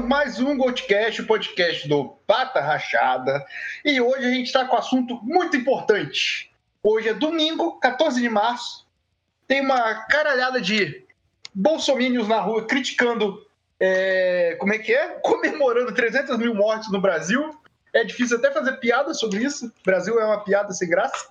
começamos mais um Goldcast, o podcast do Pata Rachada. E hoje a gente está com um assunto muito importante. Hoje é domingo, 14 de março. Tem uma caralhada de bolsomínios na rua criticando, é, como é que é? Comemorando 300 mil mortes no Brasil. É difícil até fazer piada sobre isso. O Brasil é uma piada sem graça.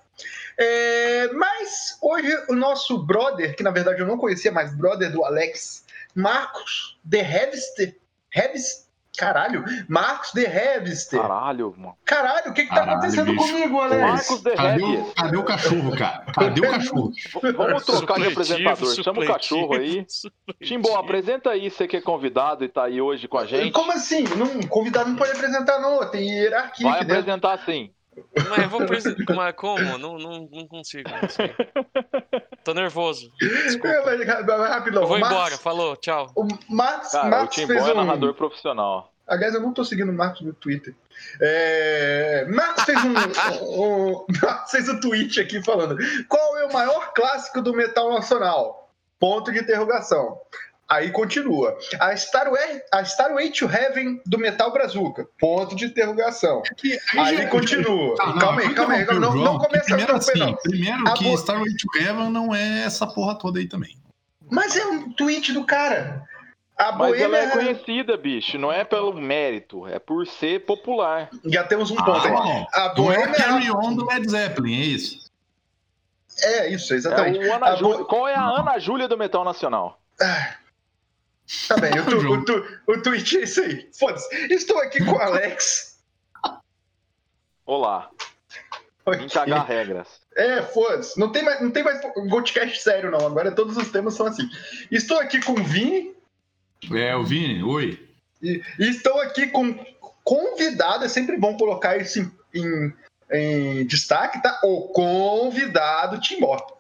É, mas hoje o nosso brother, que na verdade eu não conhecia mais, brother do Alex, Marcos de Revster. Revster. Caralho, Marcos de Revster. Caralho, mano. Caralho, o que que tá Caralho, acontecendo bicho. comigo, Alex? Marcos de Cadê o, cadê o cachorro, cara? Cadê o cachorro? V- Vamos trocar de Supletivo, apresentador. Chama o cachorro aí. supletivo. Timbó, apresenta aí, você que é convidado e tá aí hoje com a gente. Como assim? Não, convidado não pode apresentar, não. Tem hierarquia Vai apresentar sim. Mas eu vou. Mas como? Não, não, não consigo. Não sei. Tô nervoso. Desculpa. É, mas, mas, rapidão. Eu vou Marcos- embora. Falou, tchau. O Marcos, Cara, o Marcos Timbó fez é um... narrador profissional. Aliás, eu não tô seguindo o Marcos no Twitter. É... Marcos fez um, um, Marcos fez um tweet aqui falando qual é o maior clássico do metal nacional? Ponto de interrogação. Aí continua. A Starway, a Starway to Heaven do Metal Brazuca. Ponto de interrogação. Que- Aí já- continua. Ah, não, calma aí, calma aí. Não, não começa a primeiro interromper, assim, não. Primeiro A que bo- Starway to Heaven não é essa porra toda aí também. Mas é um tweet do cara. A Mas ela Boêmia... é conhecida, bicho. Não é pelo mérito, é por ser popular. Já temos um ponto aí. bom. A Não é Boêmia... o Carry On do Led Zeppelin, é isso? É isso, É exatamente. A Júlia- Bo- Qual é a Ana Júlia do Metal Nacional? Tá bem, o, tu, o, tu, o tweet é isso aí. Foda-se. Estou aqui com o Alex. Olá, cagar regras. É, foda-se. Não tem mais, não tem mais Goldcast sério, não. Agora todos os temas são assim. Estou aqui com o Vini É, o Vini, oi. e, e estou aqui com convidado. É sempre bom colocar isso em, em- em destaque, tá? O convidado Timbó.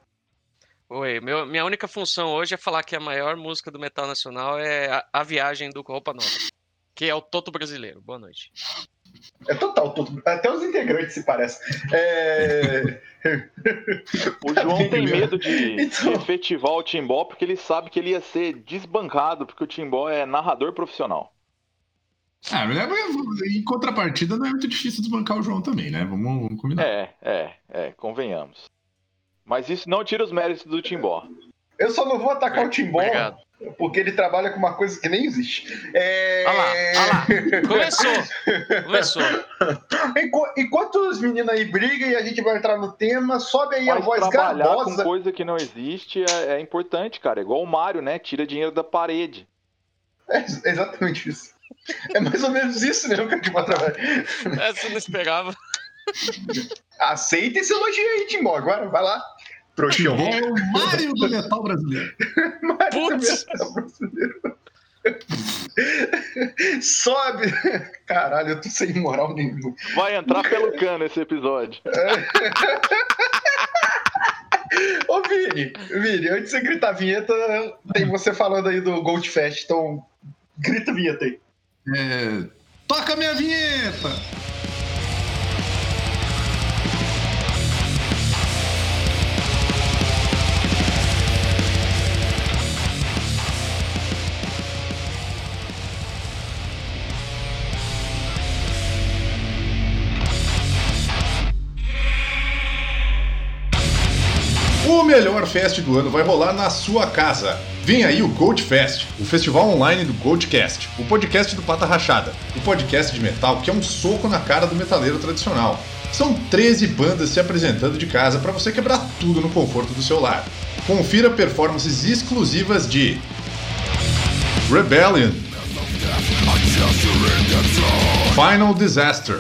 Oi, meu- minha única função hoje é falar que a maior música do metal nacional é a, A Viagem do Roupa Nova, que é o Toto Brasileiro. Boa noite. É total, todo, até os integrantes se parecem. É... O João tem medo de, de Então- efetivar o Timbó porque ele sabe que ele ia ser desbancado, porque o Timbó é narrador profissional. Ah, mas é- em contrapartida não é muito difícil desbancar o João também, né? Vamos, vamos combinar. É, é, é, convenhamos. Mas isso não tira os méritos do Timbó. Eu só não vou atacar o Timbó Obrigado. porque ele trabalha com uma coisa que nem existe. É... Olha lá, olha lá. Começou. Começou. Enqu- Enquanto os meninos aí brigam e a gente vai entrar no tema, sobe aí a Mas voz trabalhar com garbosa. coisa que não existe é, é importante, cara. É igual o Mário, né? Tira dinheiro da parede. É exatamente isso. É mais ou menos isso mesmo que a gente vai trabalhar. Essa eu não esperava. Aceita esse elogio aí, Timbó. Agora vai lá. Trouxão. É o Mário do metal brasileiro. Putz. Sobe. Caralho, eu tô sem moral nenhuma. Vai entrar pelo cano esse episódio. Ô, Vini, Vini, antes de você gritar a vinheta, tem você falando aí do Gold Fest, então grita a vinheta aí. É, Toca minha vinheta! Melhor fest do ano vai rolar na sua casa. Vem aí o Gold Fest, o festival online do Goldcast, o podcast do Pata Rachada, o podcast de metal que é um soco na cara do metaleiro tradicional. São 13 bandas se apresentando de casa para você quebrar tudo no conforto do seu lar. Confira performances exclusivas de Rebellion, Final Disaster,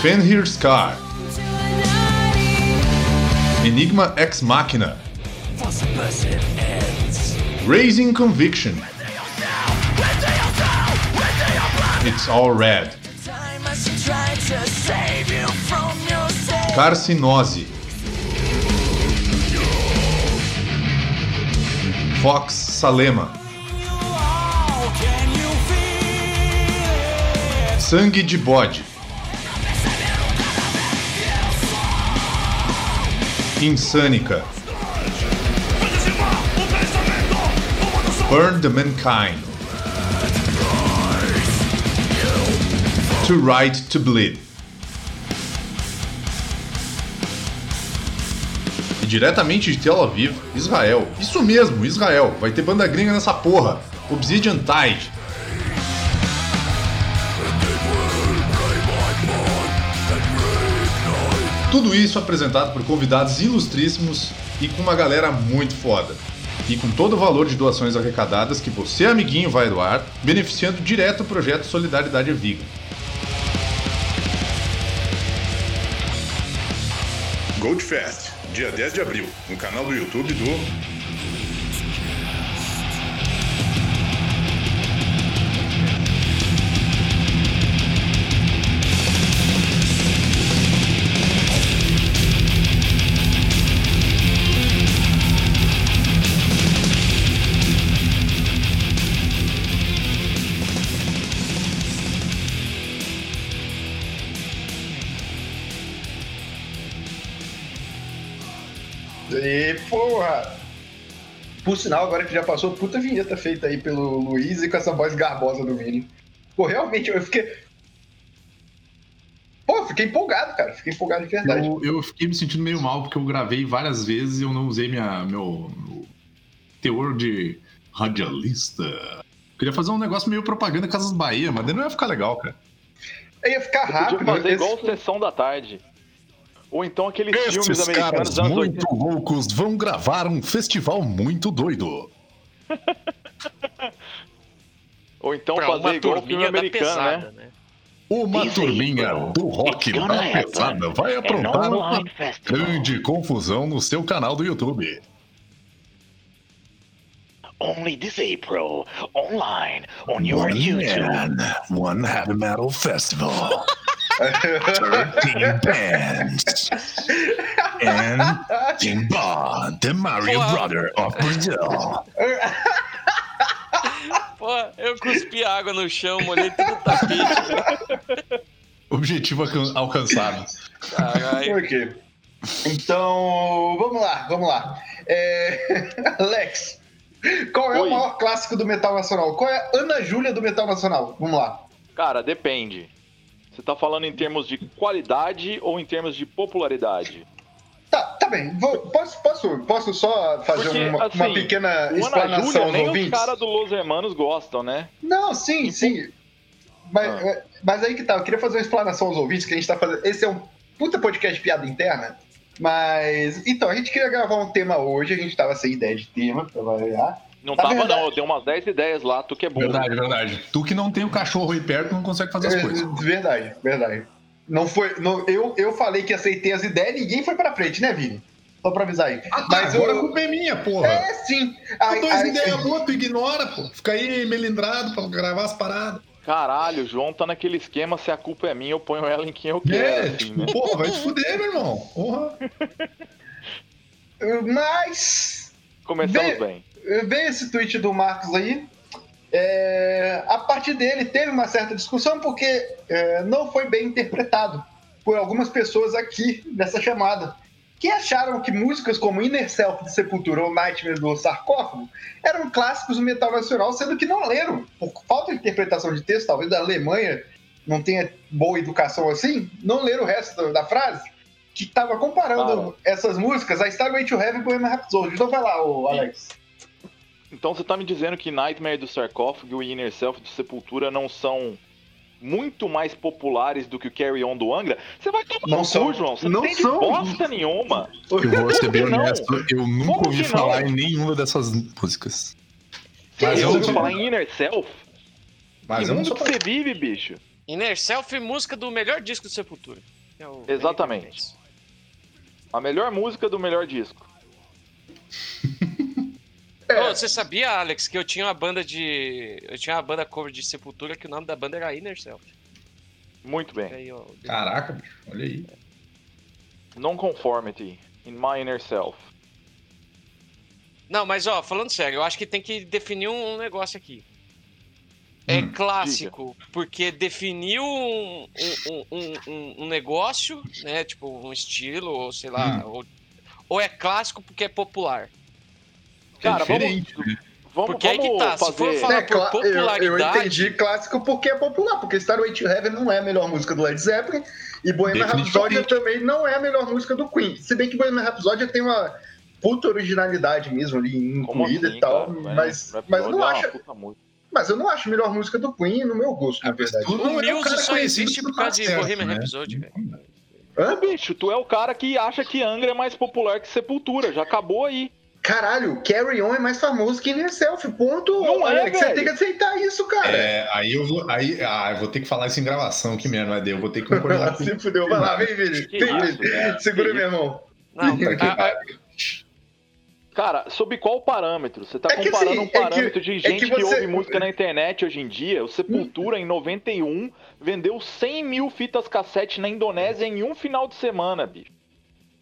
Fenrir Scar, Enigma Ex Machina, Raising Conviction, It's All Red, Carcinose, Fox Salema, Sangue de Bode, Insânica, Burn the Mankind. To Right to Bleed. E diretamente de Tel Aviv, Israel. Isso mesmo, Israel. Vai ter banda gringa nessa porra. Obsidian Tide. Tudo isso apresentado por convidados ilustríssimos e com uma galera muito foda. E com todo o valor de doações arrecadadas que você, amiguinho, vai doar, beneficiando direto o projeto Solidariedade Vegan. Goldfest, dia 10 de abril, no canal do YouTube do porra! Por sinal, agora que já passou, puta vinheta feita aí pelo Luiz e com essa voz garbosa do Vini. Pô, realmente, eu fiquei. Pô, eu fiquei empolgado, cara. Fiquei empolgado de verdade. Eu, eu fiquei me sentindo meio mal porque eu gravei várias vezes e eu não usei minha, meu, meu teor de radialista. Queria fazer um negócio meio propaganda Casas Bahia, mas daí não ia ficar legal, cara. Aí ia ficar rápido. Podia fazer esse- igual Sessão da Tarde. Ou então aqueles filmes americanos caras dos anos 80. muito loucos vão gravar um festival muito doido. Ou então Pra fazer uma igual o filme americano, pesada, né? né? Uma Isso aí, turminha bro. do rock It's gonna da happen. pesada vai An aprontar uma grande confusão no seu canal do YouTube. Only this April, online, on your One YouTube. man, one heavy metal festival. 13 bands. And Timba, the Mario Wow. brother of Brazil. Pô, eu cuspi água no chão, molhei todo o tapete. Objetivo alcan- alcançado. Caralho. Por quê? Então, vamos lá, vamos lá. É, Alex, qual é Oi. o maior clássico do metal nacional? Qual é a Ana Júlia do metal nacional? Vamos lá. Cara, depende. Você tá falando em termos de qualidade ou em termos de popularidade? Tá, tá bem. Vou- posso, posso, posso só fazer Porque, uma, assim, uma pequena explanação Júlia, aos nem os ouvintes? caras do Los Hermanos gostam, né? Não, sim, sim. Mas, Ah. é, mas aí que tá, eu queria fazer uma explanação aos ouvintes que a gente tá fazendo. Esse é um puta podcast de piada interna. Mas. Então, a gente queria gravar um tema hoje, a gente tava sem ideia de tema, pra variar. Não Na tava verdade- não, eu dei umas 10 ideias lá, tu que é burro. Verdade, verdade. Tu que não tem o cachorro aí perto não consegue fazer as É, coisas. Verdade, verdade. Não foi. não- eu, eu falei que aceitei as ideias ninguém foi pra frente, né, Vini? Só pra avisar aí. Ah, tá, Mas agora a eu. culpa é minha, porra. É, sim. Dou as aí- ideias boas, tu ignora, pô. Fica aí melindrado pra gravar as paradas. Caralho, o João tá naquele esquema, se a culpa é minha, eu ponho ela em quem eu quero, É, assim, tipo, né? porra, vai te fuder, meu irmão. Porra. Mas. Começamos bem. Veio esse tweet do Marcos aí. é, a partir dele teve uma certa discussão porque é, não foi bem interpretado por algumas pessoas aqui nessa chamada que acharam que músicas como Inner Self de Sepultura ou Nightmare do Sarcófago eram clássicos do metal nacional, sendo que não leram. Por falta de interpretação de texto, talvez da Alemanha não tenha boa educação assim, não leram o resto da, frase, que estava comparando essas músicas a Starway to Heaven e Bohemian Rhapsody. Então vai lá, Alex. Então você tá me dizendo que Nightmare do Sarcófago e Inner Self de Sepultura não são muito mais populares do que o Carry On do Angra? Você vai tomar Não no são. cu, João. Você Não não tem são. bosta nenhuma. Eu vou ser bem honesto, eu nunca Como ouvi falar não? em nenhuma dessas músicas. Você Mas eu ouviu não- falar em Inner Self? Mas que eu não mundo que você vive, bicho? Inner Self, música do melhor disco do Sepultura. É Exatamente. A melhor música do melhor disco. Ô, você sabia, Alex, que eu tinha uma banda de. Eu tinha uma banda cover de Sepultura que o nome da banda era Inner Self. Muito bem. Aí, ó, Caraca, bicho, olha aí. Non-conformity in my inner self. Não, mas ó, falando sério, eu acho que tem que definir um negócio aqui. É Hum, clássico, porque definiu um, um, um, um- um negócio, né? Tipo, um estilo, ou sei lá. Ou, ou é clássico porque é popular. Cara, é diferente. vamos, Vamos, Porque aí que vamos tá, se for fazer... falar- É, por cla- eu, eu popularidade- entendi clássico porque é popular, porque Starway to Heaven não é a melhor música do Led Zeppelin e Bohemian. Rhapsody também não é a melhor música do Queen. Se bem que Bohemian Rhapsody tem uma puta originalidade mesmo ali incluída assim, e tal, cara? mas, Rhapsody mas eu não é acho, mas eu não acho a melhor música do Queen no meu gosto, na verdade. O é Muse só existe por causa de Bohemian né? Rhapsody, velho. Hã? Ô, bicho, tu é o cara que acha que Angra é mais popular que Sepultura. Já acabou aí. Caralho, Carry On é mais famoso que Inner Self, ponto. Não é, Alex, você tem que aceitar isso, cara. É, aí eu vou. Aí, ah, eu vou ter que falar isso em gravação, que merda, mas eu vou ter que concordar com Se fudeu, vai lá, vem, Vini. Que Segura que meu irmão. Não, que. Cara, sob qual parâmetro? Você tá É que, comparando assim, um é que- parâmetro de é gente que que, você- ouve música na internet hoje em dia. O Sepultura, em 91, vendeu 100 mil fitas cassete na Indonésia em um final de semana, bicho.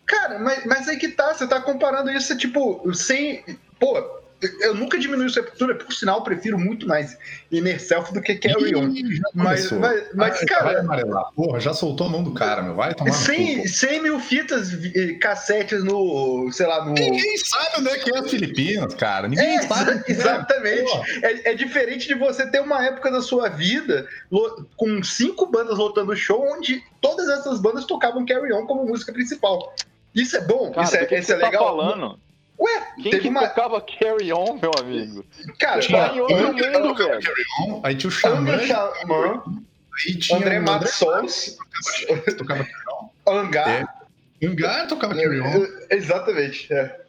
Cara, mas, mas aí que tá, você tá comparando isso, tipo, sem. Pô, eu nunca diminui o Sepultura, por sinal, eu prefiro muito mais Inner Self do que Carry On. Mas, mas, mas Ah, cara, Vai amarelar. Porra, já soltou a mão do cara, meu. Vai tomar no 100, cu. 100 mil fitas, cassetes no, sei lá, no... Ninguém sabe onde é que é as Filipinas, cara. Ninguém É, sabe. exa- exatamente. É, é diferente de você ter uma época da sua vida com cinco bandas lotando show, onde todas essas bandas tocavam Carry On como música principal. Isso é bom? Cara, isso é, do que, que isso é você tá legal? falando? Ué, Quem teve que uma. tocava Carry On, meu amigo? Cara, Tinha em outro mundo, velho. Então, Aí tinha o Xamã, Xamã, aí tinha André o Matos Sons, que tocava Hangar. Hangar, tocava Carry On. É, Exatamente. é.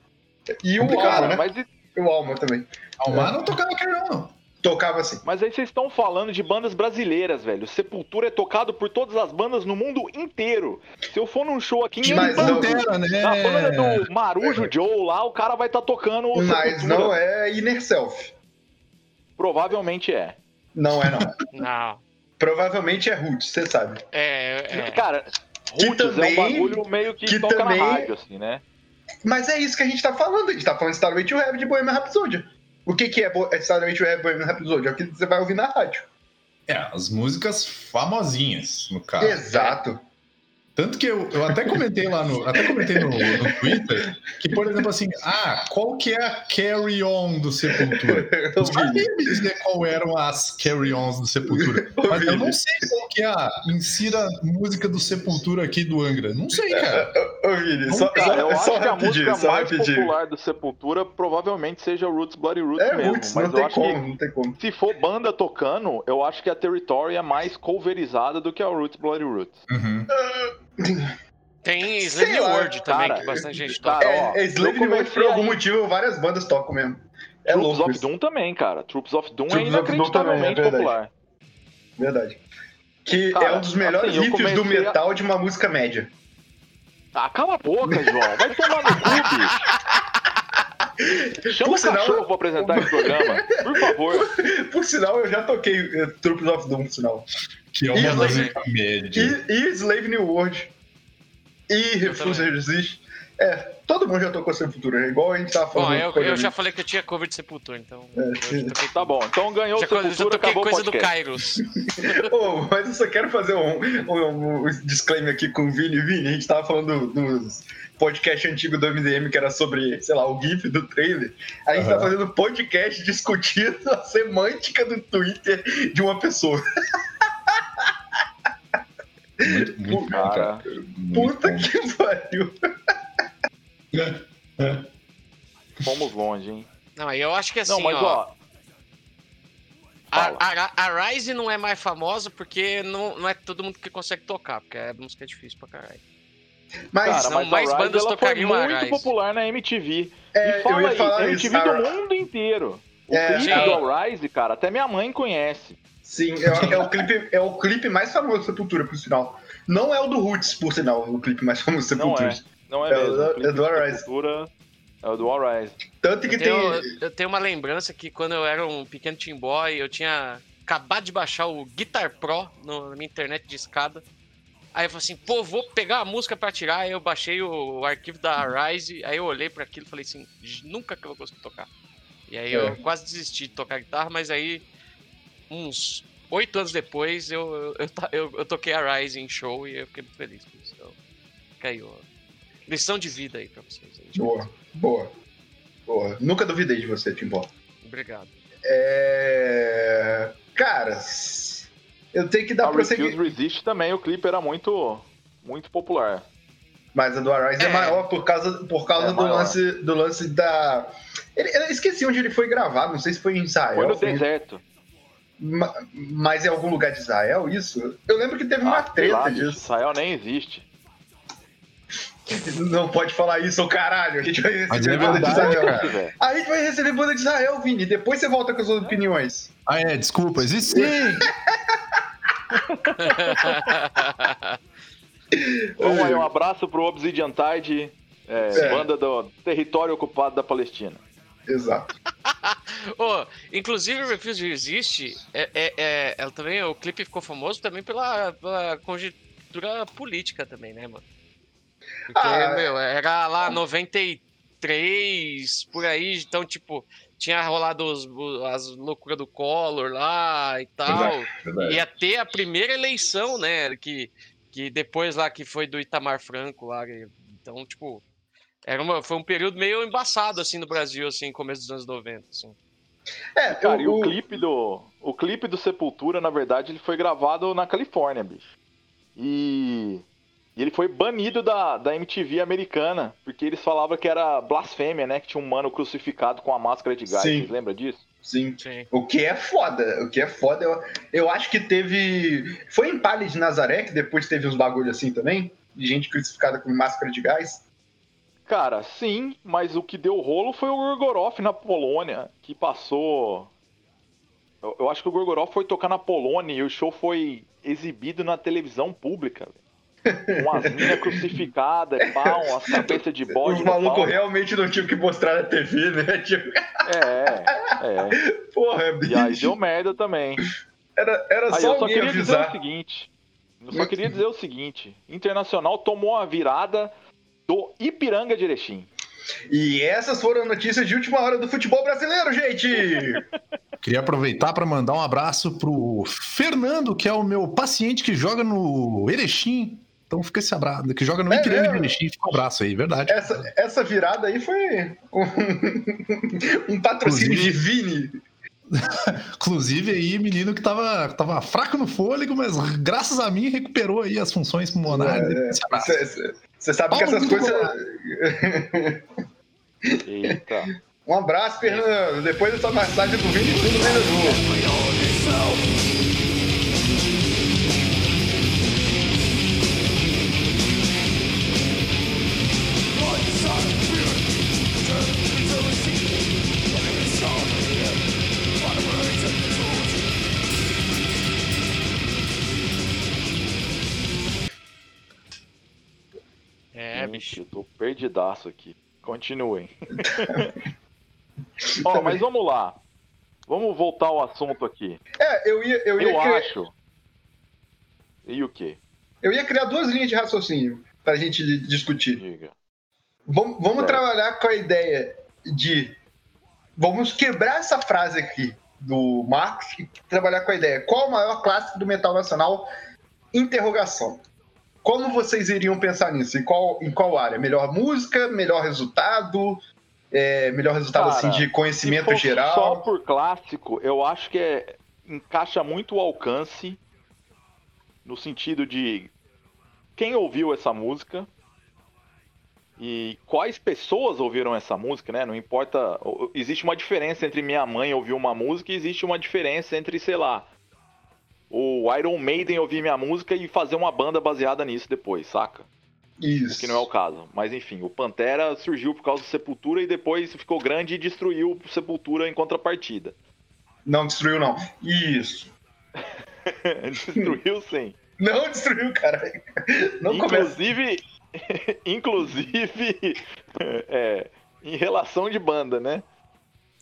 E o Alma, né? Mas, e- O Alma também. Almar não tocava Carry On, não. Tocava assim. mas aí vocês estão falando de bandas brasileiras, velho. Sepultura é tocado por todas as bandas no mundo inteiro. Se eu for num show aqui em Mas não- Pantera, né? Na banda do Marujo Joe lá, o cara vai estar tocando o Mas Sepultura. não é Inner Self. Provavelmente é. Não é, não. Não. Provavelmente é Roots, você sabe. É, é. Cara, Roots também- é um bagulho meio que, que toca também- na rádio, assim, né? Mas é isso que a gente tá falando. A gente tá falando Starway to Heaven de Bohemian Rhapsody. O que, que é é to Heaven de Bohemian Rhapsody? É o que você vai ouvir na rádio. É, as músicas famosinhas, no caso. Exato. Tanto que eu, eu até comentei lá no. Até comentei no, no Twitter que, por exemplo, assim, ah, qual que é a carry on do Sepultura? Eu sabia me dizer qual eram as carry-ons do Sepultura. Mas eu não sei qual que é a insira música do Sepultura aqui do Angra. Não sei, cara. Ô, Vini, só, Cara, eu só, acho só que a rapidinho, música mais popular do Sepultura provavelmente seja Roots Bloody Roots É mesmo. Roots, mas não eu tem acho como, que não tem como. se for banda tocando, eu acho que a Territory é mais coverizada do que a Roots Bloody Roots. Uhum. Tem lá, World também, cara. que bastante gente Cara, toca. É, é World, por algum motivo, várias bandas tocam mesmo. É Troops louco of isso. Doom também, cara. Troops of Doom Troops é of Doom também, é inacreditavelmente verdade. popular. Verdade. Que Cara, é um dos melhores assim, riffs do comecei a- metal de uma música média. Ah, cala a boca, João. Vai tomar no cu, bicho. Chama Por o sinal- cachorro pra apresentar esse programa. Por favor. Por sinal, eu já toquei eh, Troops of Doom, por sinal. Que é E uma Slave-. E, e Slave New World. E Refuse também. Resist. É, todo mundo já tocou Sepultura, é igual a gente tava Bom, falando. eu, com a eu já falei que eu tinha cover de Sepultura, então. É, eu toquei, Tá bom. Então ganhou já, o co- já Sepultura, toquei acabou o coisa do podcast. Kairos. Ô, mas eu só quero fazer um, um- um disclaimer aqui com o Vini. Vini, a gente tava falando do- dos podcast antigo do MDM que era sobre, sei lá, o GIF do trailer. A gente tá Aham. fazendo podcast discutindo a semântica do Twitter de uma pessoa. Muito, muito bom, cara. Muito Puta bom. que pariu. fomos longe, hein? Não, eu acho que assim, Não, mas ó. ó. A, a, a Rise não é mais famosa porque não, não é todo mundo que consegue tocar, porque a música é difícil pra caralho. Mas, Cara, senão mas mais a Rise, bandas ela foi muito Rise. popular na MTV. é, e eu fala aí, MTV isso. do mundo inteiro. O É, clipe do Rise, cara, até minha mãe conhece. Sim, é, é o clipe, é o clipe mais famoso do Sepultura, por sinal. Não é o do Roots, por sinal, o clipe mais famoso do Não Sepultura. é. Não é, É o mesmo. do- O é do de Rise. Sepultura É o do All Rise. Tanto que Eu tem. tenho, eu tenho uma lembrança que quando eu era um pequeno team boy, eu tinha acabado de baixar o Guitar Pro no- na minha internet de escada. Aí eu falei assim, pô, vou pegar a música pra tirar. Aí eu baixei o, o arquivo da Rise, aí eu olhei pra aquilo e falei assim, nunca que eu vou conseguir tocar. E aí eu É. quase desisti de tocar guitarra, mas aí, uns oito anos depois, eu, eu, eu, eu- toquei a Rise em show e eu fiquei muito feliz com isso. Então, caiu. Lição de vida aí pra vocês. aí. Boa, boa. Boa. Nunca duvidei de você, Timbó. Obrigado. É... Cara, eu tenho que dar A Refuse prosseguimento. Resist também, o clipe era muito, muito popular. Mas a do Arise é, É. maior por causa, por causa É do, maior. lance, do lance da. Ele- eu esqueci onde ele foi gravado, não sei se foi em Israel. Foi no foi deserto. Ma- Mas em algum lugar de Israel, isso? Eu lembro que teve uma Ah, lá, treta bicho, disso. Israel nem existe. Não pode falar isso, ô caralho. A gente vai receber é banda de Israel. cara. A gente vai receber banda de Israel, Vini. Depois você volta com as suas opiniões. Ah, é, desculpa, existe sim. Vamos aí, um abraço pro Obsidian Tide, é, É. banda do território ocupado da Palestina. Exato. Ô, inclusive, o Refuse Resist, é, é, é, ela também, o clipe ficou famoso também pela, pela conjuntura política também, né, mano? Porque, Ah, meu, era lá 93, por aí, então, tipo, tinha rolado os- as loucuras do Collor lá e tal. Verdade. Ia ter a primeira eleição, né? Que, que depois lá que foi do Itamar Franco lá. Então, tipo, era uma, foi um período meio embaçado assim no Brasil, assim, começo dos anos 90. Assim. É, Cara, e o, o o- clipe do. O clipe do Sepultura, na verdade, ele foi gravado na Califórnia, bicho. E. e ele foi banido da, da MTV americana, porque eles falavam que era blasfêmia, né? Que tinha um mano crucificado com a máscara de gás. Sim. Vocês lembram disso? Sim. Sim. O que é foda, o que é foda, eu, eu acho que teve. Foi em Palha de Nazaré que depois teve uns bagulho assim também? De gente crucificada com máscara de gás? Cara, sim, mas o que deu rolo foi o Gorgoroth na Polônia, que passou. Eu, eu acho que o Gorgoroth foi tocar na Polônia e o show foi exibido na televisão pública. Com as minas crucificadas, pau, as cabeças de bode. Malucos pau. realmente não tinham que mostrar na TV, né? Tipo, É, é. porra, E aí bicho. deu merda também. Era, era Aí só eu só queria dizer o avisar. seguinte. Eu só queria dizer o seguinte: Internacional tomou a virada do Ipiranga de Erechim. E essas foram notícias de última hora do futebol brasileiro, gente! Queria aproveitar para mandar um abraço pro Fernando, que é o meu paciente que joga no Erechim. Então fica esse abraço, que joga no É Ipiranga de? Erechim, fica um abraço aí, verdade. Essa, essa virada aí foi um, um patrocínio de Vini. Inclusive aí, menino que tava, tava fraco no fôlego, mas graças a mim recuperou aí as funções pulmonares. É. Você sabe que Paulo essas muito coisas. Eita. Um abraço, Fernando. Depois dessa massagem do Vini, tudo melhorou. É, Bicho. Eu tô perdidaço aqui. Continuem. Ó, mas vamos lá. Vamos voltar ao assunto aqui. É, eu ia, eu ia, Eu criar, acho. E o quê? eu ia criar duas linhas de raciocínio pra gente discutir. Diga. Vamos, vamos Certo. trabalhar com a ideia de. Vamos quebrar essa frase aqui do Marx e trabalhar com a ideia. Qual o maior clássico do metal nacional? Interrogação. Como vocês iriam pensar nisso? Em qual, em qual área? Melhor música? Melhor resultado? É, melhor resultado Cara, assim, de conhecimento geral? só por clássico, eu acho que é, encaixa muito o alcance no sentido de quem ouviu essa música e quais pessoas ouviram essa música, né? Não importa. Existe uma diferença entre minha mãe ouvir uma música e existe uma diferença entre, sei lá, o Iron Maiden ouvir minha música e fazer uma banda baseada nisso depois, saca? Isso. que não é o caso. Mas enfim, o Pantera surgiu por causa do Sepultura e depois ficou grande e destruiu o Sepultura em contrapartida. Não destruiu, não. Isso. destruiu sim. Não destruiu, cara. Não começa. inclusive, inclusive é, em relação de banda, né?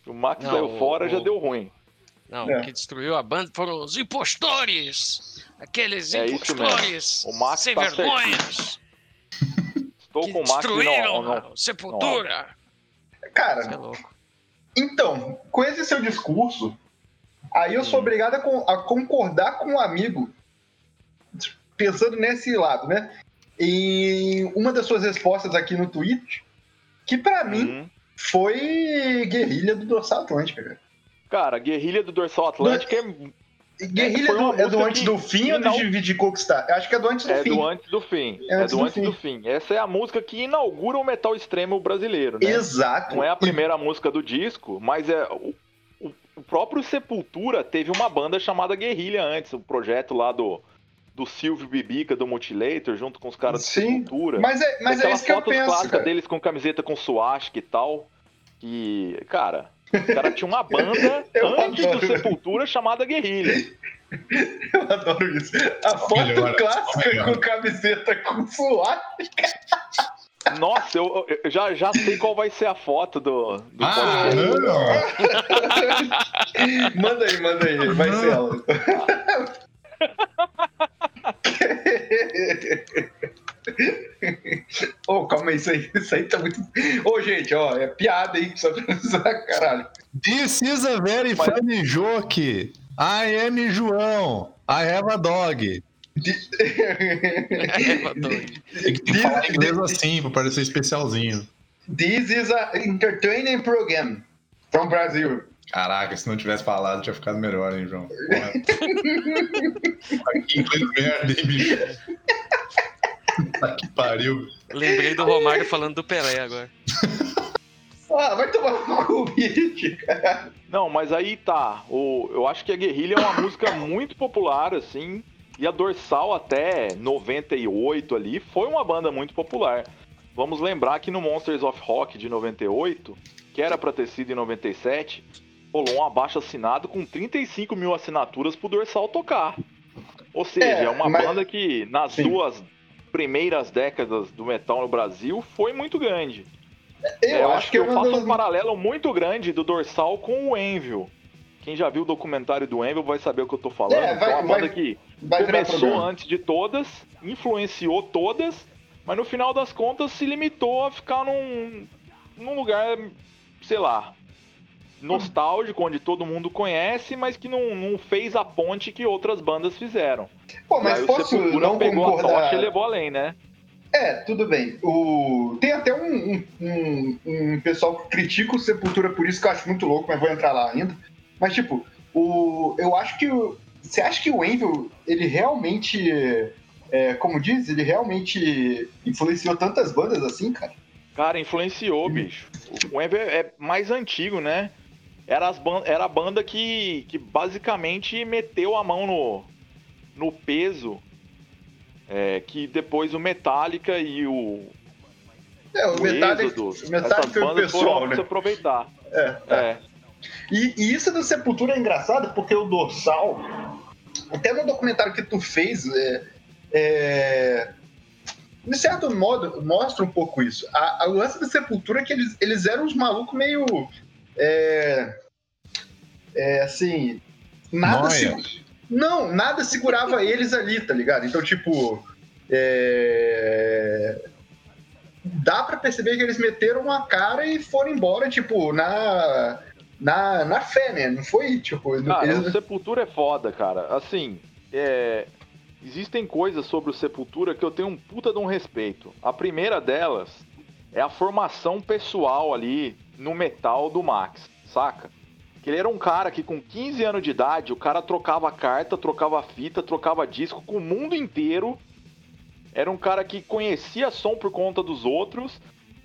O Max Não, saiu fora, o- já o- deu ruim. Não, É. o que destruiu a banda foram os impostores! Aqueles É impostores! O Max sem tá vergonhas! Estou Que com o Max destruíram não, não, Sepultura! Você é Cara, louco. então, com esse seu discurso, aí eu sou Hum. obrigado a, con- a concordar com um amigo, pensando nesse lado, né? Em uma das suas respostas aqui no Twitch, que pra mim Hum, foi guerrilha do Dorsal Atlântica, cara. Cara, Guerrilha do Dorsal Atlântico é, Guerrilha uma do- é do antes que- do fim ou do de, de conquistar? Eu acho que é do antes do é fim. do antes do fim. É É, antes do do antes do fim. Essa é a música que inaugura o metal extremo brasileiro, né? Exato. Não é a primeira música do disco, mas é o, o- o próprio Sepultura teve uma banda chamada Guerrilha antes, o projeto lá do do Silvio Bibica do Mutilator junto com os caras do Sepultura. Mas é, mas é Aquelas isso que eu fotos penso, clássicas cara. deles com camiseta com suástica e tal. E, cara, o cara tinha uma banda Eu antes do adoro. Sepultura chamada Guerrilha. Eu adoro isso. A foto melhora, clássica só melhora. com camiseta com suor. Nossa, eu, eu já, já sei qual vai ser a foto do, do Ah, podcast. não. Manda aí, manda aí. Vai ser ela. Ô, calma aí, isso aí, isso aí tá muito. Ô, gente, ó, é piada aí, só pra caralho. This is a very funny joke. I am João. I have a dog. Tem que falar inglês assim pra parecer especialzinho. This is a entertaining program from Brazil. Caraca, se não tivesse falado, tinha ficado melhor, hein, João? Porra. que inglês merda, hein, bicho? Que pariu. Lembrei do Romário falando do Pelé agora. Ah, vai tomar no cu, cara. Não, mas aí tá. O, eu acho que a Guerrilha é uma música muito popular, assim. E a Dorsal até 98 ali foi uma banda muito popular. Vamos lembrar que no Monsters of Rock de 98, que era pra ter sido em 97, rolou um abaixo assinado com 35 mil assinaturas pro Dorsal tocar. Ou seja, É, é, uma mas- banda que nas Sim. duas primeiras décadas do metal no Brasil foi muito grande. Eu, É, eu acho que eu é faço das- um paralelo muito grande do dorsal com o Envil. Quem já viu o documentário do Envil vai saber o que eu tô falando. É, vai- é uma banda vai- que vai começou antes de todas, influenciou todas, mas no final das contas se limitou a ficar num, num lugar, sei lá, nostálgico, onde todo mundo conhece, mas que não, não fez a ponte que outras bandas fizeram. Pô, mas aí o posso Sepultura não pegou a concordar? tocha e levou além, né? É, tudo bem. O... Tem até um, um, um- pessoal que critica o Sepultura por isso que eu acho muito louco, mas vou entrar lá ainda. Mas, tipo, o... eu acho que. O... Você acha que o Envil, ele realmente. É, como diz, ele realmente influenciou tantas bandas assim, cara? Cara, influenciou, bicho. O Envy é mais antigo, né? Era, as era a banda que, que basicamente meteu a mão no, no peso é, que depois o Metallica e o, É, o o Metallica, Êxodo, o Metallica o pessoal, foram né? se aproveitar. É, tá. É. E, e isso do Sepultura é engraçado porque o Dorsal, até no documentário que tu fez, é, é, de certo modo, mostra um pouco isso. A, a lance da Sepultura é que eles, eles eram uns malucos meio. É, é, assim. Nada se- Não, nada segurava eles ali, tá ligado? Então, tipo. é, Dá pra perceber que eles meteram uma cara e foram embora, tipo, na. Na, na fé, né? Não foi, tipo. Cara, eles- o Sepultura é foda, cara. Assim, é, existem coisas sobre o Sepultura que eu tenho um puta de um respeito. A primeira delas é a formação pessoal ali no metal do Max, saca? Que ele era um cara que com 15 anos de idade, o cara trocava carta, trocava fita, trocava disco com o mundo inteiro. Era um cara que conhecia som por conta dos outros.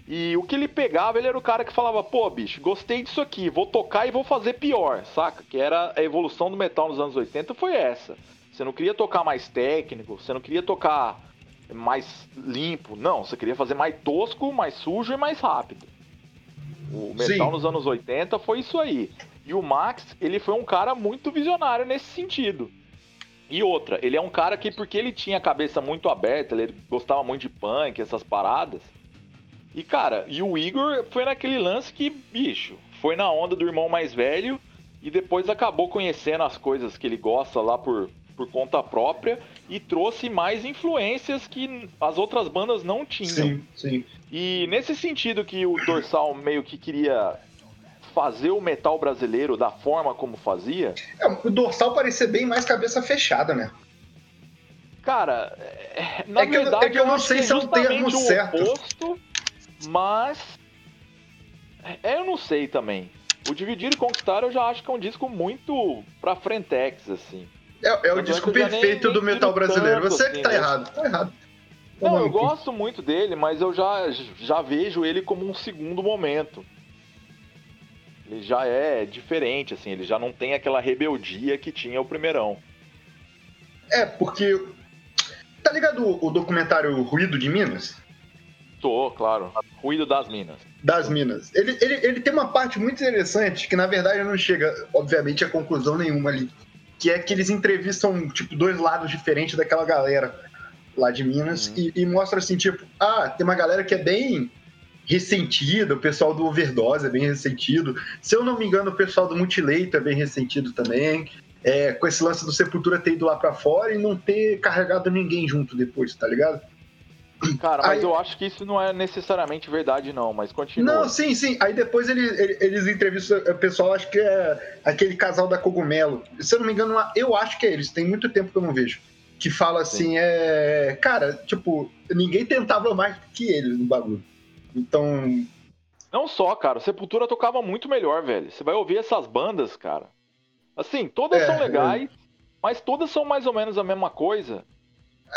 E o que ele pegava, ele era o cara que falava, pô, bicho, gostei disso aqui, vou tocar e vou fazer pior, saca? Que era a evolução do metal nos anos 80 foi essa. Você não queria tocar mais técnico, você não queria tocar mais limpo, não, você queria fazer mais tosco, mais sujo e mais rápido. O metal Sim. nos anos 80 foi isso aí. E o Max, ele foi um cara muito visionário nesse sentido. E outra, ele é um cara que, porque ele tinha a cabeça muito aberta, ele gostava muito de punk, essas paradas. E, cara, e o Igor foi naquele lance que, bicho, foi na onda do irmão mais velho e depois acabou conhecendo as coisas que ele gosta lá por, por conta própria e trouxe mais influências que as outras bandas não tinham. Sim, sim. E nesse sentido que o Dorsal meio que queria fazer o metal brasileiro da forma como fazia, É, o dorsal parecia bem mais cabeça fechada, né? cara, é- na É que eu- verdade é que eu não acho sei que se é o justamente termo certo. oposto, mas é, eu não sei também. O Dividir e Conquistar eu já acho que é um disco muito pra frentex, assim. É, é o é disco que nem- perfeito nem do metal brasileiro. tanto, Você que assim, tá né? errado. Tá errado. Não, eu gosto muito dele, mas eu já, já vejo ele como um segundo momento. Ele já é diferente, assim, ele já não tem aquela rebeldia que tinha o primeirão. É, porque. Tá ligado o, o documentário Ruído de Minas? Tô, claro. Ruído das Minas. Das Minas. Ele, ele, ele tem uma parte muito interessante que, na verdade, não chega, obviamente, a conclusão nenhuma ali. Que é que eles entrevistam, tipo, dois lados diferentes daquela galera lá de Minas Uhum. e, e mostra assim, tipo, ah, tem uma galera que é bem ressentida, o pessoal do Overdose é bem ressentido. Se eu não me engano, o pessoal do Mutilator é bem ressentido também. É, com esse lance do Sepultura ter ido lá pra fora e não ter carregado ninguém junto depois, tá ligado? Cara, mas Aí- eu acho que isso não é necessariamente verdade, não, mas continua. Não, sim, sim. Aí depois ele- ele- eles entrevistam o pessoal, acho que é aquele casal da Cogumelo. Se eu não me engano, eu acho que é eles, tem muito tempo que eu não vejo. Que fala assim, é. Cara, tipo, ninguém tentava mais que eles no bagulho. Então. Não só, cara, Sepultura tocava muito melhor, velho. Você vai ouvir essas bandas, cara. Assim, todas É, são legais, mas todas são mais ou menos a mesma coisa.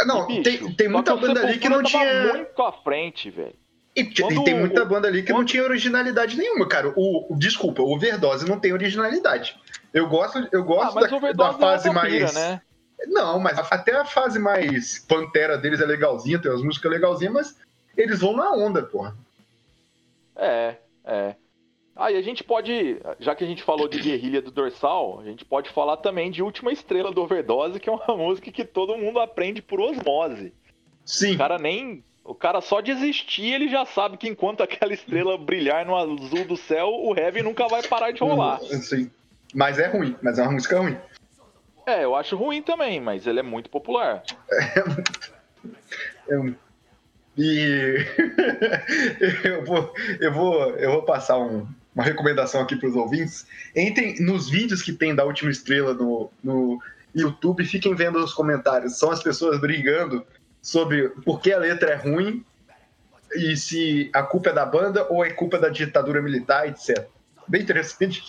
Não, E, bicho, tem, tem muita banda ali que não tinha. muito à frente, velho. E, t- e Quando tem muita banda ali que não quando- tinha originalidade nenhuma, cara. O, o- desculpa, o Overdose não tem originalidade. Eu gosto, eu Ah, gosto mas da, da fase é mais. né? Não, mas até a fase mais pantera deles é legalzinha, tem umas músicas legalzinhas, mas eles vão na onda, porra. É, é. Ah, e a gente pode, já que a gente falou de Guerrilha do Dorsal, a gente pode falar também de Última Estrela do Overdose, que é uma música que todo mundo aprende por osmose. Sim. O cara nem. O cara só de existir, ele já sabe que enquanto aquela estrela brilhar no azul do céu, o heavy nunca vai parar de rolar. Sim. Mas é ruim, mas é uma música ruim. É, eu acho ruim também, mas ele é muito popular. Eu- E eu, vou, eu, vou, eu vou passar um- uma recomendação aqui para os ouvintes. Entrem nos vídeos que tem da última estrela no, no YouTube e fiquem vendo os comentários. São as pessoas brigando sobre por que a letra é ruim e se a culpa é da banda ou é culpa da ditadura militar, etc. Bem interessante.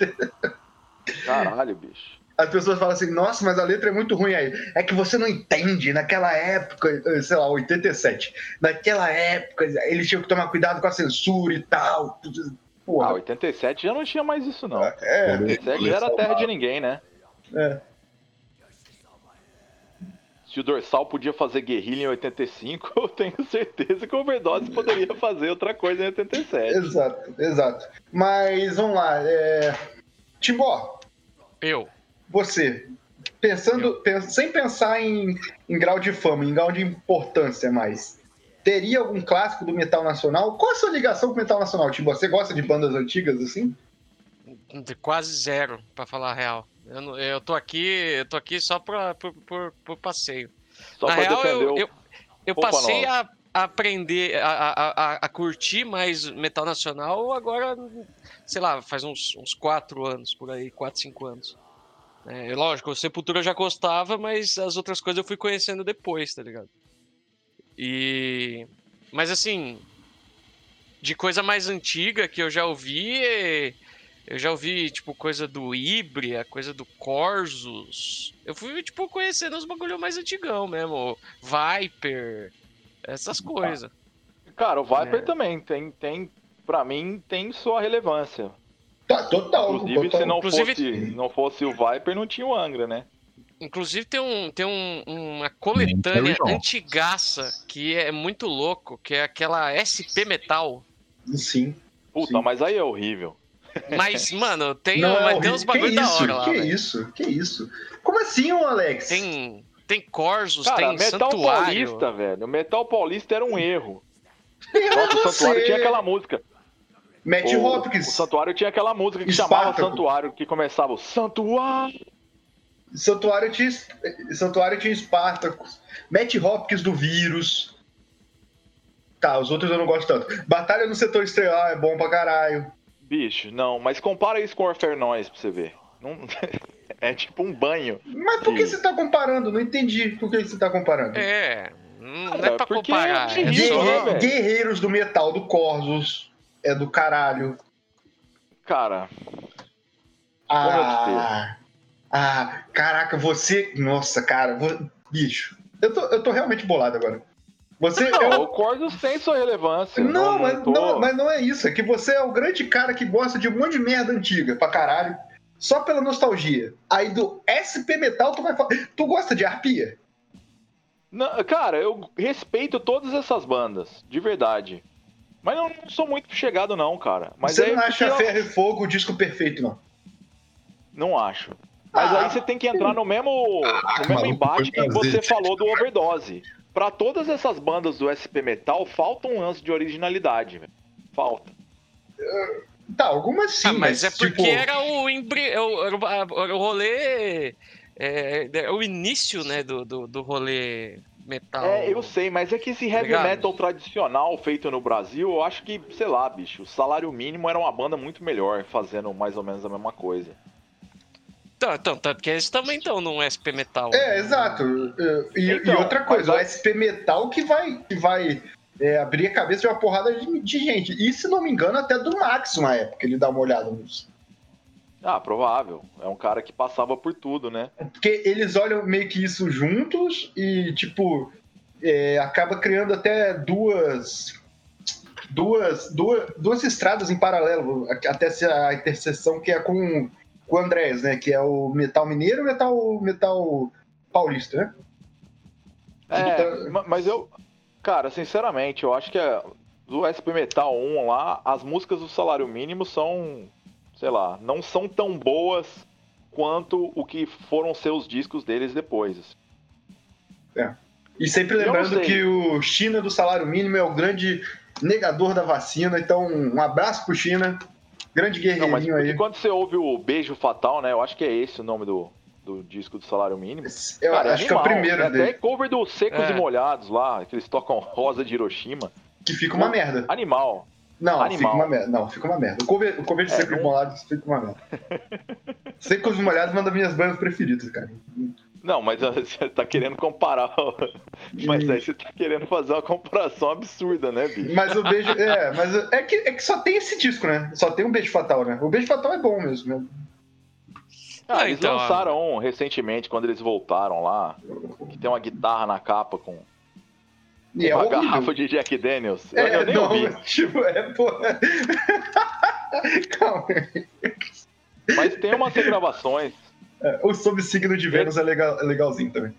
Caralho, bicho. As pessoas falam assim, nossa, mas a letra é muito ruim aí. É que você não entende, naquela época, sei lá, 87, naquela época, eles tinham que tomar cuidado com a censura e tal. Ah, Porra, 87 já não tinha mais isso, não. é, 87 já era terra de ninguém, né? é. Se o Dorsal podia fazer guerrilha em 85, eu tenho certeza que o Overdose poderia fazer outra coisa em 87. Exato, exato. Mas vamos lá. É... Timbó, Eu. você, pensando, pens- sem pensar em, em grau de fama, em grau de importância mais, teria algum clássico do metal nacional? Qual a sua ligação com o metal nacional, Timbó? Você gosta de bandas antigas assim? Quase zero, pra falar a real. Eu, não- eu tô aqui, eu tô aqui só pra, por, por, por passeio. Só Na pra real, eu, eu, eu passei nova. a, a aprender, a, a, a, a curtir mais metal nacional agora, sei lá, faz uns, uns quatro anos, por aí, quatro, cinco anos. É, lógico, o Sepultura eu já gostava, mas as outras coisas eu fui conhecendo depois, tá ligado? E... Mas assim, de coisa mais antiga que eu já ouvi, eu já ouvi, tipo, coisa do Ibria, coisa do Corsus. Eu fui, tipo, conhecendo os bagulho mais antigão mesmo. Viper, essas coisas. Cara, o Viper É. também tem, tem. Pra mim, tem sua relevância. Tá, total. Inclusive, total. se não Inclusive- fosse, não fosse o Viper, não tinha o Angra, né? Inclusive tem, um, tem um, uma coletânea antigaça que é muito louco, que é aquela SP Metal. Sim. Puta, Sim. mas aí é horrível. Mas, mano, tem, Não, é mas tem horrível. uns bagulho que da isso? hora lá. Que isso? Que isso? Como assim, ô Alex? Tem, tem Corsus, Cara, tem Metal Santuário. Paulista, velho. O Metal Paulista era um erro. Nossa, o Santuário tinha aquela música. Matt o, Hopkins. o Santuário tinha aquela música que Espartaco. chamava Santuário, que começava o Santuário. Santuário tinha, Santuário tinha Spartacus. Matt Hopkins do Vírus. Tá, os outros eu não gosto tanto. Batalha no Setor Estelar é bom pra caralho. Bicho, não, mas compara isso com Warfare Noise pra você ver. Não- é tipo um banho. Mas por que você tá comparando? Não entendi por que você tá comparando. É, não Cara, é pra porque comparar. é É Guerre- velho? Guerreiros do Metal do Corsos é do caralho. Cara, Ah, ah, caraca, você. Nossa, cara, bicho. Eu tô, eu tô realmente bolado agora. Você. Não, eu- o Corsos tem sua relevância. Não, mas, tô- não, mas não é isso. É que você é o grande cara que gosta de um monte de merda antiga pra caralho. Só pela nostalgia. Aí do SP Metal tu vai falar. Tu gosta de arpia? Não, cara, eu respeito todas essas bandas, de verdade. Mas eu não sou muito chegado, não, cara. Mas você aí não acha eu- Ferro e Fogo o disco perfeito, não. Não acho. Mas Ah. aí você tem que entrar no mesmo, no mesmo embate que você falou do Overdose. Pra todas essas bandas do SP Metal, falta um lance de originalidade, velho. Falta. Tá, algumas sim, Ah, mas é porque tipo, era o, embri... era o, era o- era o rolê. É, é o início, né, do, do, do rolê metal. É, eu sei, mas é que esse heavy Obrigado. metal tradicional feito no Brasil, eu acho que, sei lá, bicho, o salário mínimo era uma banda muito melhor, fazendo mais ou menos a mesma coisa. Então, então, tanto que eles também estão num SP Metal. É, exato. E, e Então, outra coisa, mas o SP Metal que vai, que vai é, abrir a cabeça de uma porrada de, de gente. E se não me engano, até do Max na época, ele dá uma olhada nisso. Ah, provável. É um cara que passava por tudo, né? Porque eles olham meio que isso juntos e, tipo, é, acaba criando até duas. Duas, duas, duas estradas em paralelo, até se a interseção que é com, com o Andrés, né? Que é o metal mineiro e metal, metal paulista, né? É, Então- ma- mas eu, cara, sinceramente, eu acho que é, do SP Metal 1 lá, as músicas do salário mínimo são, sei lá, não são tão boas quanto o que foram ser os discos deles depois. E sempre Eu não lembrando que o China do salário mínimo é o grande negador da vacina. Então, um abraço pro China. Grande Não, mas guerreirinho aí. quando você ouve o Beijo Fatal, né, eu acho que é esse o nome do, do disco do salário mínimo. Eu Cara, acho que é o animal. primeiro É dele. até cover do Secos É. e Molhados lá, que eles tocam Rosa de Hiroshima. Que fica uma merda. Animal. Não, Animal. fica uma merda. Não, fica uma merda. O cover, o cover de É, Secos não- Molhados fica uma merda. Secos Molhados é uma das minhas bandas preferidas, cara. Não, mas você tá querendo comparar. Mas aí você tá querendo fazer uma comparação absurda, né, bicho? Mas o beijo. É, mas é que, é que só tem esse disco, né? Só tem um beijo fatal, né? O beijo fatal é bom mesmo. né? Ah, Ah, eles então, lançaram um recentemente, quando eles voltaram lá, que tem uma guitarra na capa com E é uma horrível. garrafa de Jack Daniels. Eu, É, eu nem não, ouvi. tipo, é, porra. Calma aí. Mas tem umas regravações. É, O Sob Signo de Vênus é, legal, é legalzinho também.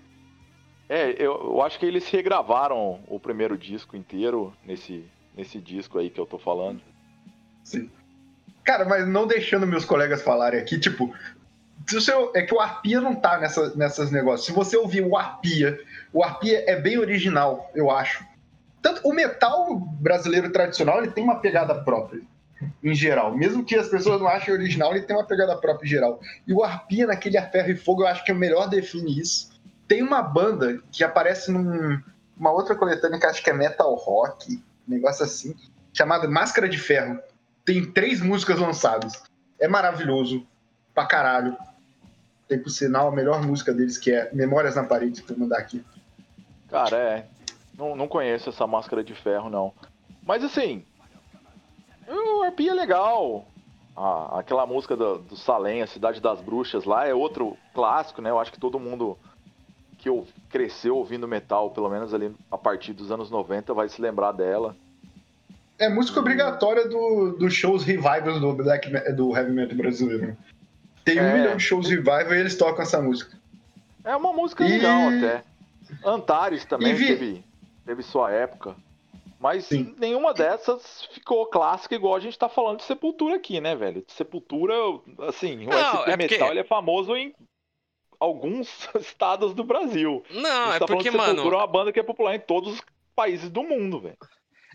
É, eu, eu acho que eles regravaram o primeiro disco inteiro nesse, nesse disco aí que eu tô falando. Sim. Cara, mas não deixando meus colegas falarem aqui, tipo, se você, é que o Arpia não tá nessa, nessas negócios. Se você ouvir o Arpia, o Arpia é bem original, eu acho. Tanto o metal brasileiro tradicional, ele tem uma pegada própria, em geral. Mesmo que as pessoas não achem original, ele tem uma pegada própria em geral. E o Arpia, naquele A Ferro e Fogo, eu acho que é o melhor define isso. Tem uma banda que aparece numa uma outra coletânea que acho que é metal rock, um negócio assim, chamada Máscara de Ferro. Tem três músicas lançadas. É maravilhoso. Pra caralho. Tem, por sinal, a melhor música deles, que é Memórias na Parede, vou mandar aqui. Cara, é. Não, não conheço essa máscara de ferro, não. Mas assim. O Arpia é legal. Ah, aquela música do, do Salem, a Cidade das Bruxas lá, é outro clássico, né? Eu acho que todo mundo que eu cresceu ouvindo metal, pelo menos ali a partir dos anos 90, vai se lembrar dela. É música obrigatória do, dos shows revivals do, black, do heavy metal brasileiro. Tem um É. milhão de shows revival e eles tocam essa música. É uma música E- legal até. Antares também vi- teve, teve sua época. Mas Sim. nenhuma dessas ficou clássica igual a gente tá falando de Sepultura aqui, né, velho? Sepultura, assim, o Não, SP é porque- Metal ele é famoso em alguns estados do Brasil. a Não, gente é tá porque, de Sepultura mano. é uma banda que é popular em todos os países do mundo, velho.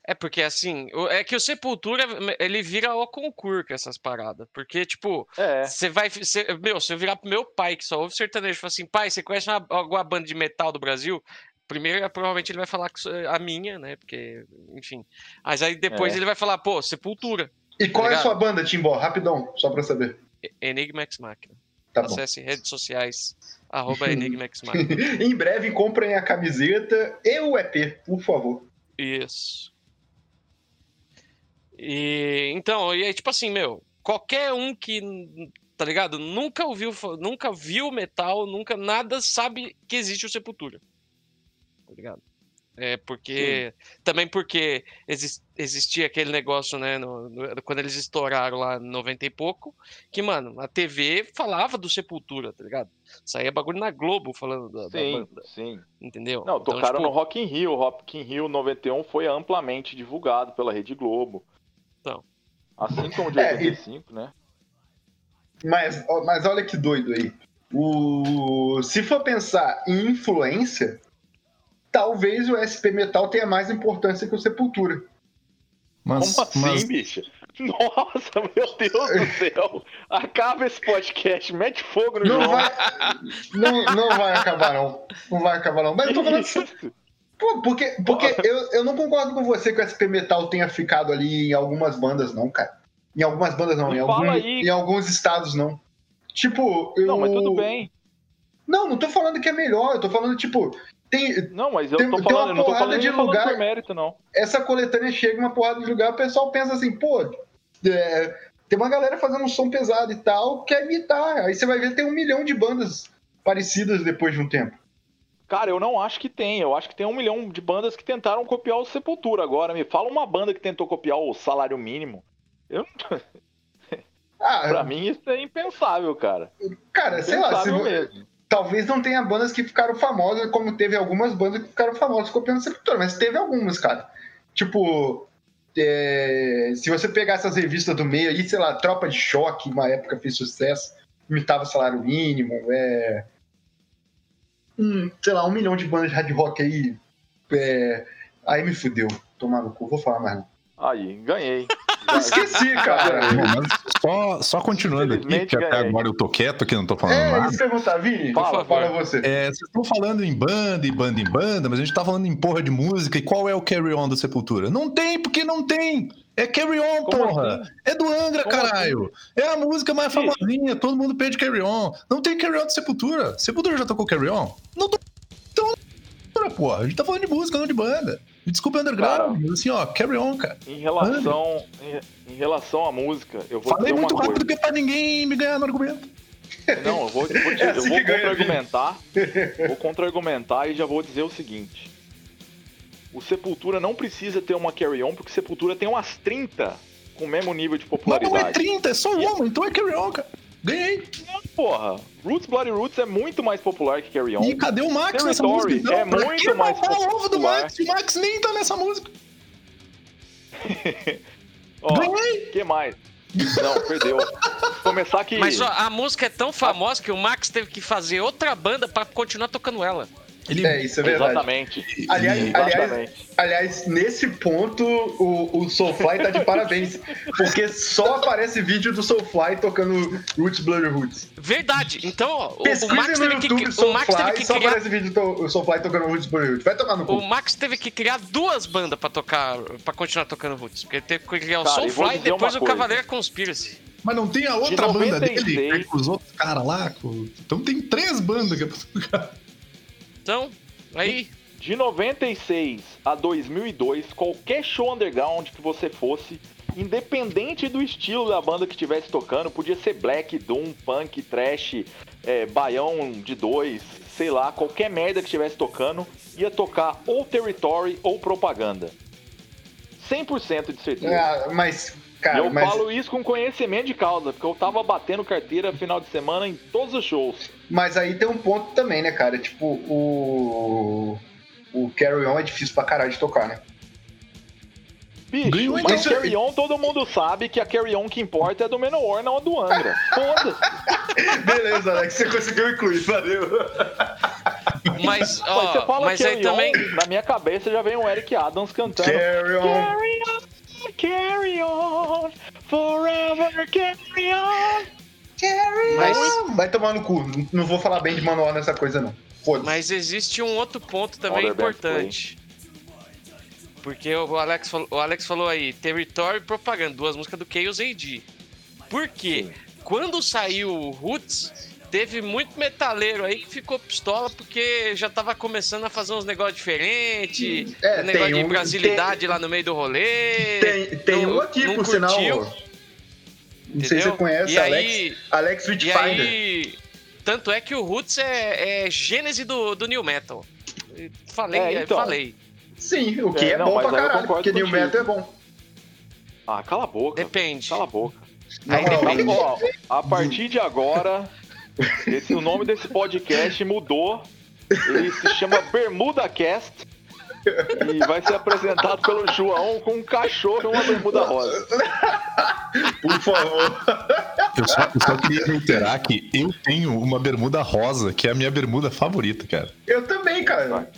É porque assim, é que o Sepultura, ele vira o concurso com essas paradas. Porque, tipo, É. você vai. cê- meu, se eu virar pro meu pai que só ouve sertanejo e falar assim, pai, você conhece uma, alguma banda de metal do Brasil? Primeiro, provavelmente ele vai falar sou a minha, né? Porque, enfim. Mas aí depois É. ele vai falar, pô, Sepultura, E qual é a sua banda, Timbó? Rapidão, só pra saber. Enigma X Machina. Tá bom. Acesse redes sociais, arroba Enigma X Machina. em breve comprem a camiseta e o EP, por favor. Isso. E então, e aí, tipo assim, meu, qualquer um que tá ligado? Nunca ouviu, nunca viu metal, nunca nada sabe que existe o Sepultura. Tá ligado? É porque. Também porque exis- existia aquele negócio, né? no- no- quando eles estouraram lá em 90 e pouco, que, mano, a TV falava do Sepultura, tá ligado? Saía bagulho na Globo falando da, da Sim, banda, sim. entendeu? Não, Então, tocaram tipo, no Rock in Rio. Rock in Rio 91 foi amplamente divulgado pela Rede Globo. Então. Assim como de É, e- 85, né? Mas, mas olha que doido aí. O... Se for pensar em influência, talvez o SP Metal tenha mais importância que o Sepultura. Mas, Como assim, mas bicho? Nossa, meu Deus do céu! Acaba esse podcast, mete fogo no Não João. vai, não, não vai acabar, não. Não vai acabar, não. Mas eu tô falando assim, pô, porque, porque eu, eu não concordo com você que o SP Metal tenha ficado ali em algumas bandas, não, cara. Em algumas bandas, não. Em, algum, em alguns estados, não. Tipo, eu... Não, mas tudo bem. Não, não tô falando que é melhor. Eu tô falando, tipo, tem, Não, mas eu Tem- tô tem uma falando, eu não tô porrada falando de lugar- por mérito, não. essa coletânea chega uma porrada de lugar, o pessoal pensa assim, pô, é, tem uma galera fazendo um som pesado e tal, quer imitar. Aí você vai ver tem um milhão de bandas parecidas depois de um tempo. Cara, eu não acho que tem. Eu acho que tem um milhão de bandas que tentaram copiar o Sepultura. Agora, me fala uma banda que tentou copiar o salário mínimo. Eu, Ah, pra mim, isso é impensável, cara. cara, sei lá, se, Impensável mesmo. Talvez não tenha bandas que ficaram famosas, como teve algumas bandas que ficaram famosas copiando Sepultura, mas teve algumas, cara. Tipo, é, se você pegar essas revistas do meio aí, sei lá, Tropa de Choque, uma época fez sucesso, imitava salário mínimo, é. hum, sei lá, um milhão de bandas de hard rock aí. é, aí me fudeu. Tomar no cu, vou falar mais não. Aí, ganhei. Esqueci, cara. Só, só continuando aqui, que até ganhei. agora eu tô quieto aqui, não tô falando É, nada. isso perguntar, Vini. Fala, fala fala. você. É, vocês estão falando em banda, em banda, em banda, mas a gente tá falando em porra de música. E qual é o Carry On da Sepultura? Não tem, porque não tem. É Carry On, Como porra. assim? É do Angra, Como caralho. É a música mais famosinha. Todo mundo pede Carry On. Não tem Carry On da Sepultura. Sepultura já tocou Carry On? Não tocou. Então, porra. A gente tá falando de música, não de banda. Desculpa, underground. Cara. mas assim, ó, Carry On, cara. Em relação, em, em relação à música, eu vou Falei muito rápido coisa. que é pra ninguém me ganhar no argumento. Não, eu vou, eu vou, te- É eu assim vou ganha, contra-argumentar. Vou contra-argumentar e já vou dizer o seguinte. O Sepultura não precisa ter uma carry-on, porque Sepultura tem umas 30 com o mesmo nível de Mas não é popularidade. 30, é só uma, então é Carry On, cara. Ganhei. Porra, Roots Bloody Roots é muito mais popular que carry-on. E cadê o Max nessa Territory música? Então, é Pra muito que mais falar o ovo do popular. Max? O Max nem tá nessa música. Ó, Ganhei. que mais? Não, perdeu. Começar que... Mas ó, a música é tão famosa que o Max teve que fazer outra banda pra continuar tocando ela. Ele É, isso é verdade. Exatamente. Aliás, aliás, Exatamente. aliás, nesse ponto, o, o Soulfly tá de parabéns. Porque só aparece vídeo do Soulfly tocando Roots Bloody Roots. Verdade. Então, ó, o, Max no teve que, YouTube o Max teve Soulfly, que só criar aparece vídeo do Soulfly tocando Roots Bloody Roots. Vai tomar no cu. O Max teve que criar duas bandas pra tocar, para continuar tocando Roots. Porque ele teve que criar o Cara, e Soulfly e depois o coisa. Cavaleira Conspiracy. Mas não tem a outra De banda 96. dele, que com os outros caras lá. com- Então tem três bandas que é pra tocar. Então, aí, De 96 a 2002, qualquer show underground que você fosse, independente do estilo da banda que estivesse tocando, podia ser black, doom, punk, trash, é, baião de dois, sei lá, qualquer merda que estivesse tocando, ia tocar ou territory ou propaganda. 100% de certeza. Ah, mas, cara, eu mas, falo isso com conhecimento de causa, porque eu tava batendo carteira final de semana em todos os shows. mas aí tem um ponto também, né, cara? Tipo, o. O Carry On é difícil pra caralho de tocar, né? Bicho, mas então. Carry On, todo mundo sabe que a Carry On que importa é do Menor, não a do Angra. Foda-se. Beleza, Alex, você conseguiu incluir, valeu. mas, Mas ó, você fala mas Carry aí também. On, na minha cabeça já vem o Eric Adams cantando. Carry On. Carry on, carry on. Mas vai tomar no cu. Não vou falar bem de manual nessa coisa, não. Foda-se. Mas existe um outro ponto também importante. Porque o Alex, falou, o Alex falou aí, Territory e Propaganda, duas músicas do Chaos AD. Por quê? Quando saiu o Roots, teve muito metaleiro aí que ficou pistola porque já tava começando a fazer uns negócios diferentes, É, um negócio tem de um- brasilidade lá no meio do rolê. Tem, tem não- um aqui, por curtiu. sinal. Não sei se você conhece E Alex, aí- Alex E Witfinder. aí. Tanto é que o Roots é, é gênese do, do New Metal. Falei, É, então. falei. Sim, o que é, É, não, bom pra caralho, porque New. Metal é bom. Ah, cala a boca. Depende. Cala a boca. Na Aí depende. Ó, a partir de agora, esse, o nome desse podcast mudou. Ele se chama Bermuda Cast. E vai ser apresentado pelo João com um cachorro e uma bermuda rosa. por favor. Eu só, eu só queria reiterar que eu tenho uma bermuda rosa, que é a minha bermuda favorita, cara. Eu também, cara.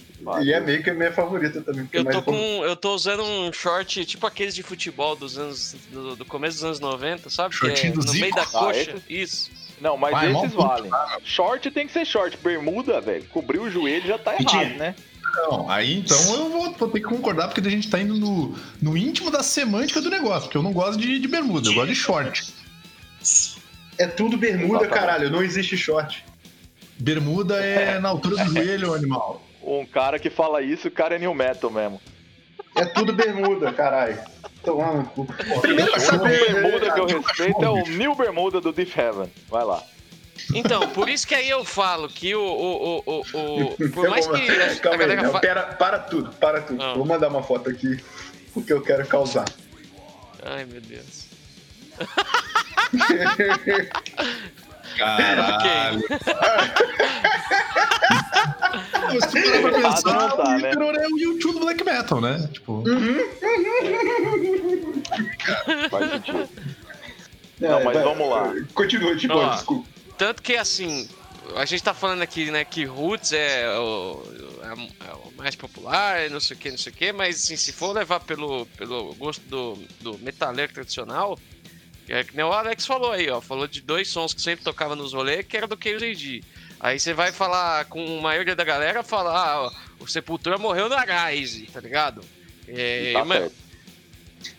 E é meio que a minha favorita também. é Eu tô com. Eu tô usando um short tipo aqueles de futebol dos anos. do, do começo dos anos 90, sabe? Que Shortinho é do no meio Zico. da Ah, coxa. Isso. Não, mas Vai, esses mal valem. Short tem que ser short. Bermuda, velho, cobrir o joelho já tá errado, né? Não, aí então eu vou, vou ter que concordar, porque a gente tá indo no, no íntimo da semântica do negócio, porque eu não gosto de, de bermuda, eu gosto de short. É tudo bermuda, caralho. Não existe short. Bermuda é na altura do joelho, animal. Um cara que fala isso, o cara é new metal mesmo. É tudo bermuda, caralho. Tomar no cu. Primeiro saber. bermuda que eu respeito é o New Bermuda do Deep Heaven. Vai lá. Então, por isso que aí eu falo que o. o, o, o, o- por mais que a, a Calma aí, não, fa... pera, para tudo, para tudo. Ah. Vou mandar uma foto aqui, porque eu quero causar. Ai, meu Deus. Caralho. Se tu parar pra pensar, tá, o né? Emperor é o YouTube do Black Metal, né? Tipo, Faz sentido. Não, mas vai, vamos lá. Continua, tipo, desculpa. Tanto que assim, a gente tá falando aqui, né, que Roots é o, é o mais popular, não sei o que, não sei o que, mas assim, se for levar pelo, pelo gosto do, do metaleiro tradicional, é que nem o Alex falou aí, ó, falou de dois sons que sempre tocava nos rolês, que era do KZD. Aí você vai falar com a maioria da galera, falar, ah, ó, o Sepultura morreu na Rise, tá ligado? É, Tá mas-.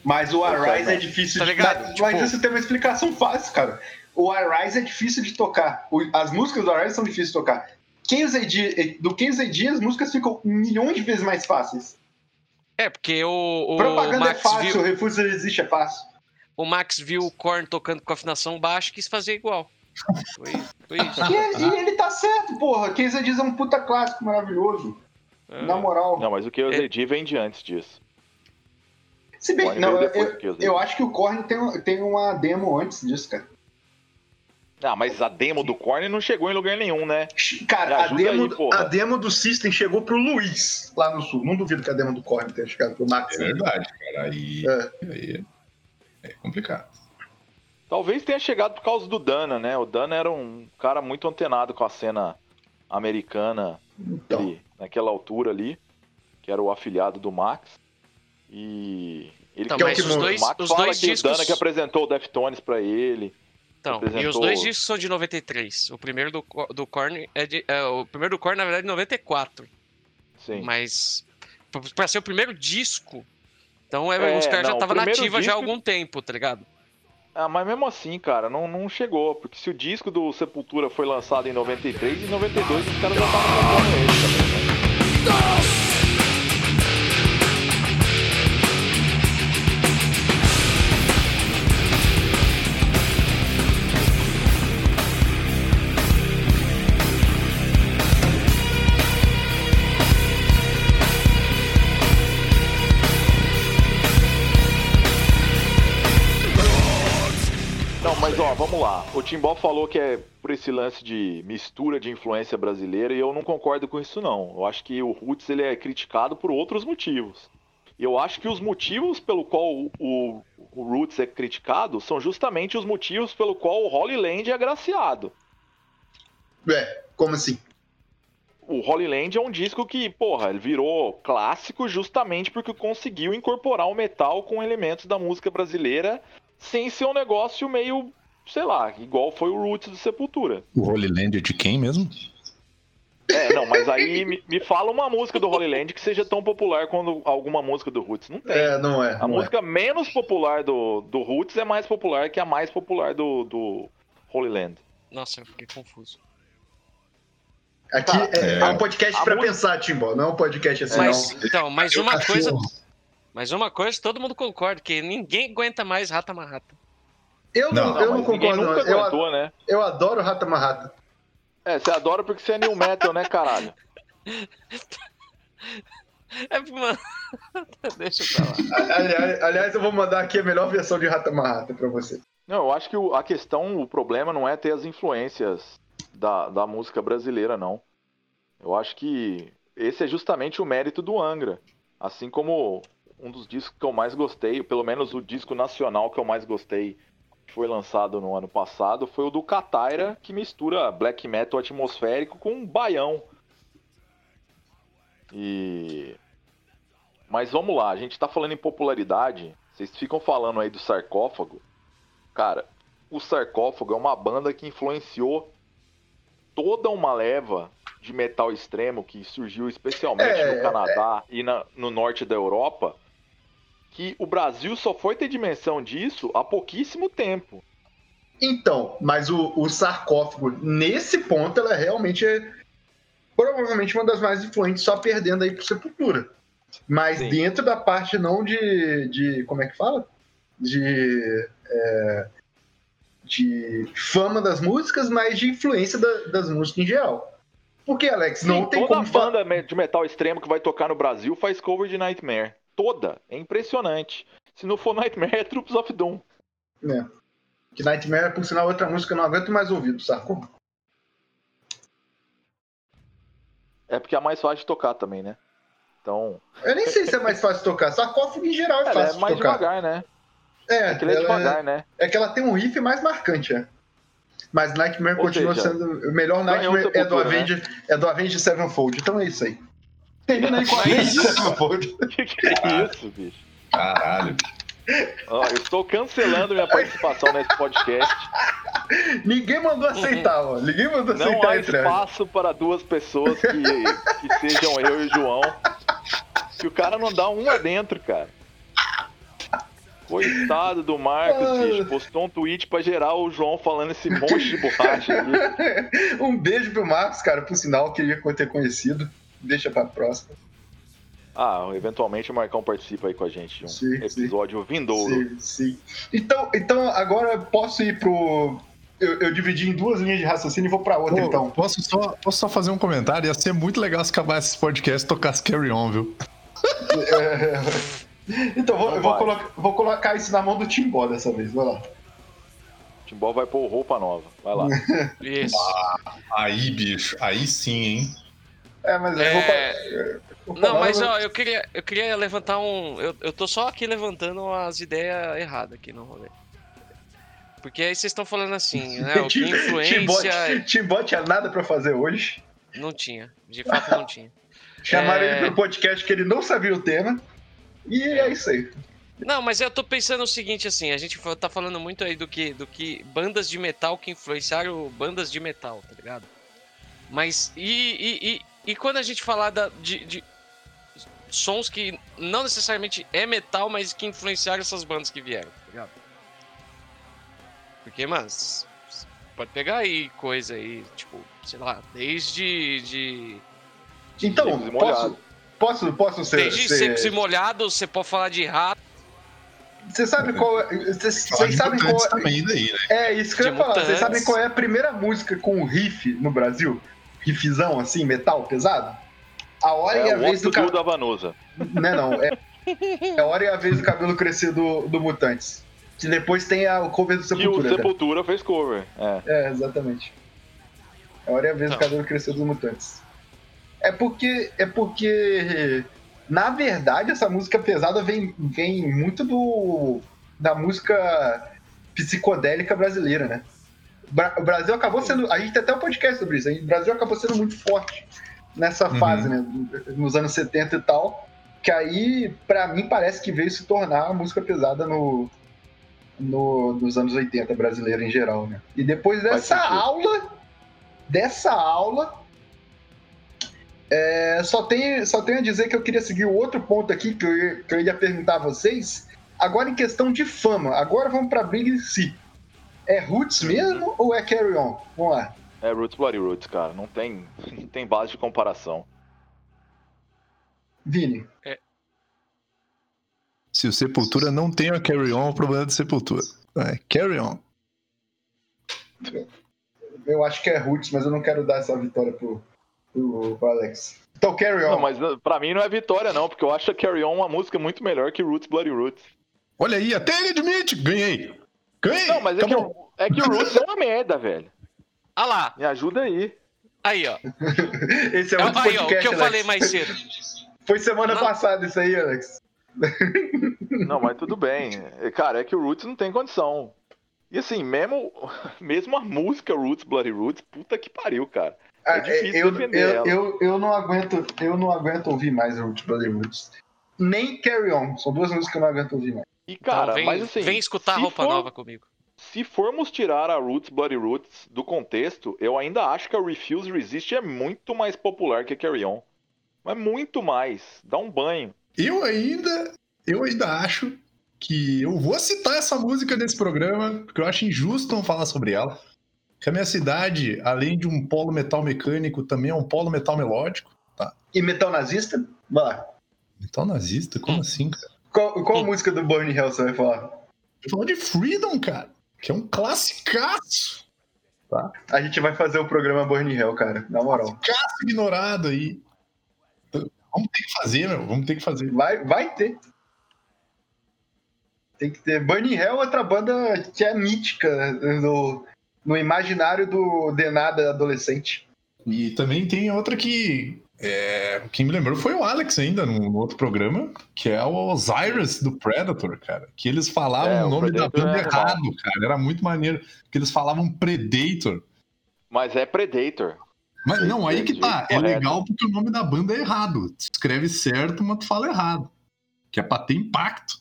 Mas o é, Arise é né? difícil Tá de ligado? Mas, Tipo- mas isso tem uma explicação fácil, cara. O Arise é difícil de tocar. O- As músicas do Arise são difíceis de tocar. KZD, do KZD as músicas ficam milhões de vezes mais fáceis. é, porque o, o Propaganda é Max fácil, viu, o Refúgio Resiste é fácil. o Max viu o Korn tocando com afinação baixa e quis fazer igual. Foi, foi isso. E ele, e ele tá certo, porra. KZD é um puta clássico maravilhoso. Na moral. Não, mas o QZD vem de antes disso. Se bem que não, eu, QZD. eu acho que o Korn tem, tem uma demo antes disso, cara. Ah, mas a demo do Korn não chegou em lugar nenhum, né? Cara, a demo, aí, a demo do System chegou pro Luiz, lá no sul. Não duvido que a demo do Korn tenha chegado pro Max. é verdade, cara. Aí, É. aí é complicado. Talvez tenha chegado por causa do Dana, né? O Dana era um cara muito antenado com a cena americana Então, ali, naquela altura ali, que era o afiliado do Max. E ele Então, Que o mas os dois, o Max os fala dois que discos. o Dana que apresentou o Deftones pra ele. Então, e os dois discos são de 93. O primeiro do, do Korn é de. é, o primeiro do Korn, na verdade, é de 94. Sim. Mas. Pra ser o primeiro disco. Então é, É, os caras já estavam nativa já há disco- algum tempo, tá ligado? Ah, mas mesmo assim, cara, não, não chegou. Porque se o disco do Sepultura foi lançado em 93, em 92 os caras já estavam comprando ele também, né? Lá. O Timbó falou que é por esse lance de mistura de influência brasileira e eu não concordo com isso não. Eu acho que o Roots ele é criticado por outros motivos. E eu acho que os motivos pelo qual o, o, o Roots é criticado são justamente os motivos pelo qual o Holy Land é agraciado. é, como assim? O Holy Land é um disco que, porra, ele virou clássico justamente porque conseguiu incorporar o metal com elementos da música brasileira sem ser um negócio meio, sei lá, igual foi o Roots do Sepultura. O Holy Land é de quem mesmo? É, não, mas aí me, me fala uma música do Holy Land que seja tão popular quanto alguma música do Roots. Não tem. É, não é. A não é. música menos popular do, do Roots é mais popular que a mais popular do, do Holy Land. Nossa, eu fiquei confuso. Aqui Tá, é, é. é um podcast A pra música- pensar, Timbó. Não é um podcast assim, Mas, não. então, mas uma cachorro. coisa. Mas uma coisa todo mundo concorda, que ninguém aguenta mais Rata Marrata. Eu não, Não, eu não concordo. nunca não. Eu, aguentou, né? eu adoro Rata Marrata. É, você adora porque você é new metal, né, caralho? É, mano. Deixa pra lá. Aliás, aliás, eu vou mandar aqui a melhor versão de Rata Marrata pra você. Não, eu acho que o- a questão, o problema não é ter as influências da, da música brasileira, não. Eu acho que esse é justamente o mérito do Angra. Assim como um dos discos que eu mais gostei, pelo menos o disco nacional que eu mais gostei, foi lançado no ano passado, foi o do Cataira, que mistura black metal atmosférico com baião. E. Mas vamos lá, a gente tá falando em popularidade. Vocês ficam falando aí do sarcófago. Cara, o sarcófago é uma banda que influenciou toda uma leva de metal extremo que surgiu especialmente É, no Canadá e na- no norte da Europa. Que o Brasil só foi ter dimensão disso há pouquíssimo tempo. Então, mas o, o sarcófago, nesse ponto, ela realmente é provavelmente uma das mais influentes, só perdendo aí pro Sepultura. Mas Sim. dentro da parte não de. de como é que fala? De. é, de fama das músicas, mas de influência da- das músicas em geral. Porque, Alex, não Sim, tem toda como. fa- banda de metal extremo que vai tocar no Brasil faz cover de Nightmare. Toda. É impressionante. Se não for Nightmare, é Troops of Doom. né? Que Nightmare, por sinal, é outra música que eu não aguento mais ouvir do sarcófago. É porque é mais fácil de tocar também, né? Então, Eu nem sei se é mais fácil de tocar. Sarcófago em geral é ela fácil é de mais tocar. devagar, né? É, É que ele é ela devagar, né? é que ela tem um riff mais marcante, é. Mas Nightmare Ou continua seja, sendo. O melhor ganhou Nightmare é do Sepultura, né? É do Avenged Sevenfold. Então é isso aí. Termina aí com a Sevenfold. Que que é isso, bicho? Caralho. Ó, eu estou cancelando minha participação nesse podcast. Ninguém mandou aceitar, ó. Ninguém mandou Não aceitar há a entrega. espaço para duas pessoas que, que sejam eu e o João. Que o cara não dá um adentro, cara. Coitado do Marcos, Ah. bicho. Postou um tweet pra gerar o João falando esse monte de borracha aqui. um beijo pro Marcos, cara, por sinal, queria ter conhecido. Deixa pra próxima. Ah, eventualmente o Marcão participa aí com a gente de um Sim, episódio vindouro. Sim, sim. Então, então agora eu posso ir pro. Eu, eu dividi em duas linhas de raciocínio e vou pra outra, Pô, então. posso, só, posso só fazer um comentário? Ia ser muito legal se acabasse esse podcast e tocasse Carry On, viu? É, Então, vou, Não eu vou, colocar, vou colocar isso na mão do Timbó dessa vez, vai lá. Timbó vai pôr roupa nova. Vai lá. Isso. Aí, bicho, aí sim, hein? É, mas eu É, vou. vou Não, mas ó, eu queria, eu queria levantar um. Eu, eu tô só aqui levantando as ideias erradas aqui no rolê. Porque aí vocês estão falando assim, né? O que influência. Tinha nada pra fazer hoje. Não tinha. De fato não tinha. Chamaram É. ele pro podcast que ele não sabia o tema. E é isso aí. Não, mas eu tô pensando o seguinte, assim, a gente tá falando muito aí do que, do que bandas de metal que influenciaram bandas de metal, tá ligado? Mas e, e, e, quando a gente falar da, de, de sons que não necessariamente é metal, mas que influenciaram essas bandas que vieram, tá ligado? Porque, mas pode pegar aí coisa aí, tipo, sei lá, desde de, Então, Secos e molhados. posso, posso, posso ser. desde ser- secos e molhados, você pode falar de rato, Você sabe qual é. Vocês de sabem qual é. também daí, né? É isso que eu De ia falar. Vocês sabem qual é a primeira música com riff no Brasil? Riffzão, assim, metal pesado? A hora e É a o vez do Do cabelo. da Vanusa. Não, é não. É... é a hora e a vez do cabelo crescer do, do Mutantes. Que depois tem a, o cover do Que o Sepultura. Sepultura fez cover. É. É, exatamente. É a hora e a vez do Não. cabelo crescer dos Mutantes. É porque. É porque. Na verdade, essa música pesada vem, vem muito do. da música psicodélica brasileira, né? O Brasil acabou sendo. A gente tem até um podcast sobre isso. O Brasil acabou sendo muito forte nessa Uhum. fase, né? Nos anos 70 e tal. Que aí, pra mim, parece que veio se tornar a música pesada no, no, nos anos 80 brasileira em geral, né? E depois dessa aula, dessa aula, é, só, tem, só tenho a dizer que eu queria seguir o outro ponto aqui que eu, que eu ia perguntar a vocês. Agora em questão de fama, agora vamos pra briga em si. É Roots mesmo ou é Carry On? Vamos lá. É Roots Bloody Roots, cara. Não tem, não tem base de comparação. Vini. Se Se o Sepultura não tem a Carry On, o problema é do Sepultura. É, carry On. Eu acho que é Roots, mas eu não quero dar essa vitória pro, pro, pro Alex. Então, carry on. Não, mas uh, pra mim não é vitória, não, porque eu acho a Carry On uma música muito melhor que Roots Bloody Roots. Olha aí, até ele admite. Ganhei. Não, mas é que, o- é que o Roots é uma merda, velho. Ah lá, Me ajuda aí. aí, ó. Esse é É, outro aí, ó, o podcast, que eu Alex. falei mais cedo. Foi semana Não. passada isso aí, Alex. Não, mas tudo bem. É, Cara, é que o Roots não tem condição. E assim, mesmo, mesmo a música Roots Bloody Roots, puta que pariu, cara. Ah, difícil eu, defender eu, ela. eu, eu não aguento, eu não aguento ouvir mais Roots Brother Roots. Nem Carry On. São duas músicas que eu não aguento ouvir mais. E cara, então, vem, mas assim, vem escutar se roupa for- nova comigo. Se formos tirar a Roots Bloody Roots do contexto, eu ainda acho que a Refuse Resist é muito mais popular que a Carry On. Mas muito mais. Dá um banho. Eu ainda, eu ainda acho que eu vou citar essa música nesse programa, porque eu acho injusto não falar sobre ela. Que a minha cidade, além de um polo metal mecânico, também é um polo metal melódico. E Metal Nazista? Vai lá. Metal nazista? Como assim, cara? Qual, qual música do Burn Hell você vai falar? Falo de Freedom, cara, que é um classicaço. A gente vai fazer o programa Burn Hell, cara. Na moral. Classicaço ignorado aí. Vamos ter que fazer, meu. Vamos ter que fazer. Vai, vai ter. Tem que ter. Burn Hell é outra banda que é mítica no, no imaginário do Denada adolescente. E também tem outra que. É, quem me lembrou foi o Alex ainda, no, no outro programa, que é o Osiris do Predator, cara. Que eles falavam É, o nome da Predator banda é animal. errado, cara. Era muito maneiro. Que eles falavam Predator. Mas é Predator. Mas não, aí que tá. É Correto. legal porque o nome da banda é errado. Tu escreve certo, mas tu fala errado. Que é pra ter impacto.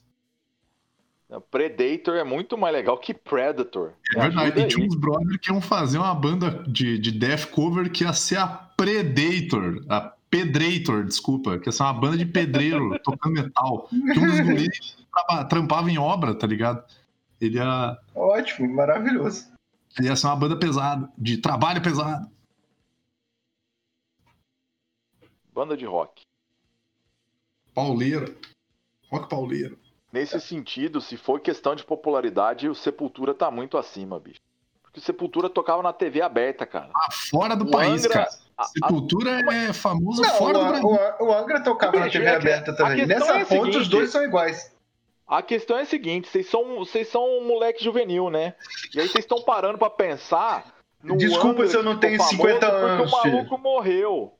Predator é muito mais legal que Predator. É verdade. E tinha uns brothers que iam fazer uma banda de, de death cover que ia ser a Predator. A Pedrator, desculpa. Que ia ser uma banda de pedreiro tocando metal. Que um dos guris trampava em obra, tá ligado? Ele ia, Ótimo, maravilhoso. ele ia ser uma banda pesada, de trabalho pesado. Banda de rock. Pauleira. Rock pauleiro. Nesse sentido, se for questão de popularidade, o Sepultura tá muito acima, bicho. Porque o Sepultura tocava na TV aberta, cara. Ah, fora do O país, Angra- cara. a- a- Sepultura é famoso Não, fora do o, Brasil. o, o Angra tocava na TV é aberta a também. questão Nessa é a ponta, os dois são iguais. A questão é a seguinte, vocês são, vocês são um moleque juvenil, né? E aí vocês estão parando pra pensar no Desculpa Angra se eu que não tenho famoso 50 porque anos, o maluco morreu.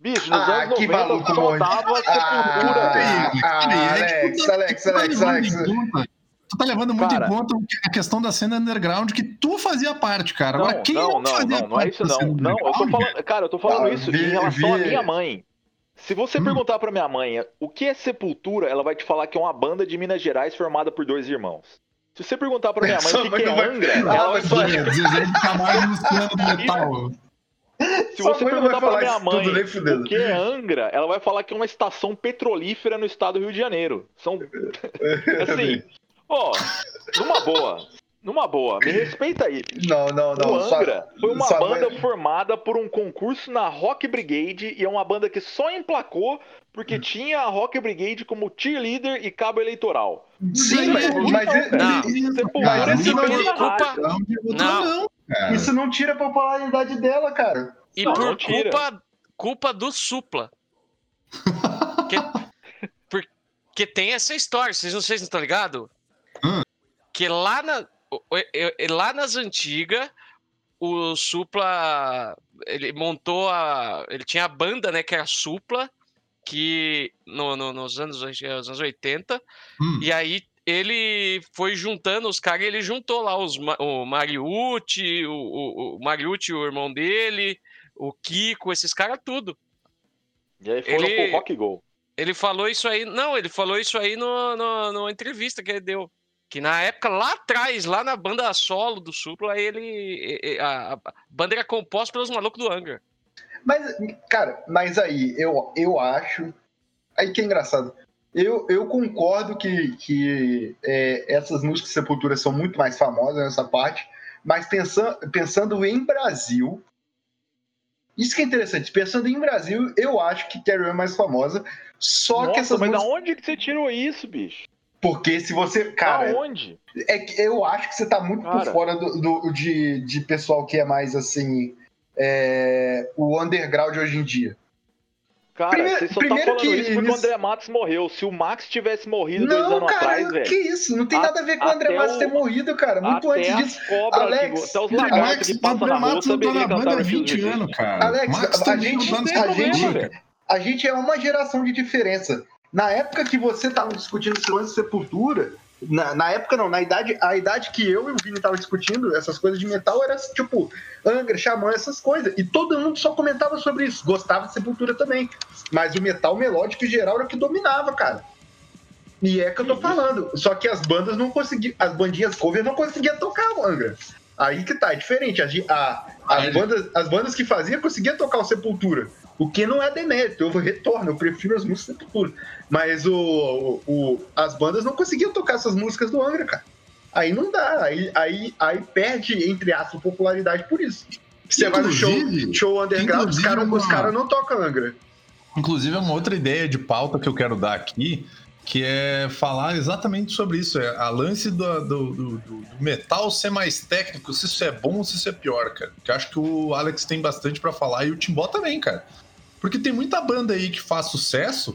Bicho, nos Ah, anos que 90 maluco só morreu. dava Sepultura, Ah, ah, Alex, Alex, tu tá Alex, levando Alex. Tu tá levando muito Cara. em conta a questão da cena underground que tu fazia parte, cara. Agora, Não, quem não, não, não, fazia não, não é isso não. Não, eu tô falando, cara, eu tô falando Ah, isso vi- em relação à vi- minha mãe. Se você Hum. perguntar pra minha mãe o que é Sepultura, ela vai te falar que é uma banda de Minas Gerais formada por dois irmãos. Se você perguntar pra minha mãe o que, que é vai- Angra, ela vai falar. Camargo do metal. Se Sua você perguntar pra minha tudo, mãe nem fudendo. o que é Angra, ela vai falar que é uma estação petrolífera no estado do Rio de Janeiro. São assim, ó, numa boa, numa boa, me respeita aí. Não, não, não. o Angra foi uma banda mãe- formada por um concurso na Rock Brigade e é uma banda que só emplacou porque tinha a Rock Brigade como cheerleader e cabo eleitoral. Sim, mas, é é Não, Não. não, cara. isso não tira a popularidade dela, cara. E Não, por não culpa, culpa do Supla. Que, porque tem essa história, vocês não, vocês não estão ligados? Hum. Que lá, na, lá nas antigas, o Supla, ele montou a... Ele tinha a banda, né, que era Supla, que no, no- nos anos, é os anos 80, Hum. e aí ele foi juntando os caras, ele juntou lá os, o Mariucci, o, o, o Mariucci, o irmão dele, o Kiko, esses caras tudo. E aí foram Ele- pro Rock Go. Ele falou isso aí, não, ele falou isso aí no, no, numa entrevista que ele deu. Que na época, lá atrás, lá na banda solo do Supla, ele. A, a banda era composta pelos malucos do Angra. Mas, cara, mas aí, eu, eu acho. Aí que é engraçado. Eu, eu concordo que, que é, essas músicas de Sepultura são muito mais famosas nessa parte, mas pensando, pensando em Brasil. Isso que é interessante. Pensando em Brasil, eu acho que Carrie é mais famosa. Só que Nossa, essas mas da músicas. onde que você tirou isso, bicho? Porque se você. Cara, Aonde? é que eu acho que você tá muito por Cara. fora do, do- de, de pessoal que é mais assim. é, o underground hoje em dia. Cara, Primeiro- você só tá falando que isso porque o André Matos morreu. Se o Max tivesse morrido dois Não, anos cara, atrás, velho. que isso? Não tem A- nada a ver com o André Matos o- ter morrido, cara. Muito antes disso. cobras, Alex, que, até os Max, lagartos Max, que o passam André na rua tá saberia na cantar banda há Refuse 20 Resist. anos, cara. Alex, Max a também gente- tá a gente- a gente é uma geração de diferença. Na época que você tava discutindo esse lance de sepultura, na, na época não, na idade, a idade que eu e o Vini tava discutindo essas coisas de metal era tipo Angra, Xamã, essas coisas. E todo mundo só comentava sobre isso. Gostava de sepultura também. Mas o metal melódico em geral era o que dominava, cara. E é que eu tô falando. Só que as bandas não conseguiam. As bandinhas cover não conseguiam tocar o Angra. Aí que tá, é diferente. As, a- as bandas, as bandas que faziam conseguiam tocar o Sepultura. O que não é demérito, eu retorno, eu prefiro as músicas do Sepultura. Mas o, o- as bandas não conseguiam tocar essas músicas do Angra, cara. Aí não dá, aí, aí, aí perde, entre aspas, popularidade por isso. Você vai no show, show underground, os caras uma- cara não tocam Angra. Inclusive, é uma outra ideia de pauta que eu quero dar aqui, que é falar exatamente sobre isso. É a lance do, do, do- do metal ser mais técnico, se isso é bom ou se isso é pior, cara. Que acho que o Alex tem bastante pra falar e o Timbó também, cara. Porque tem muita banda aí que faz sucesso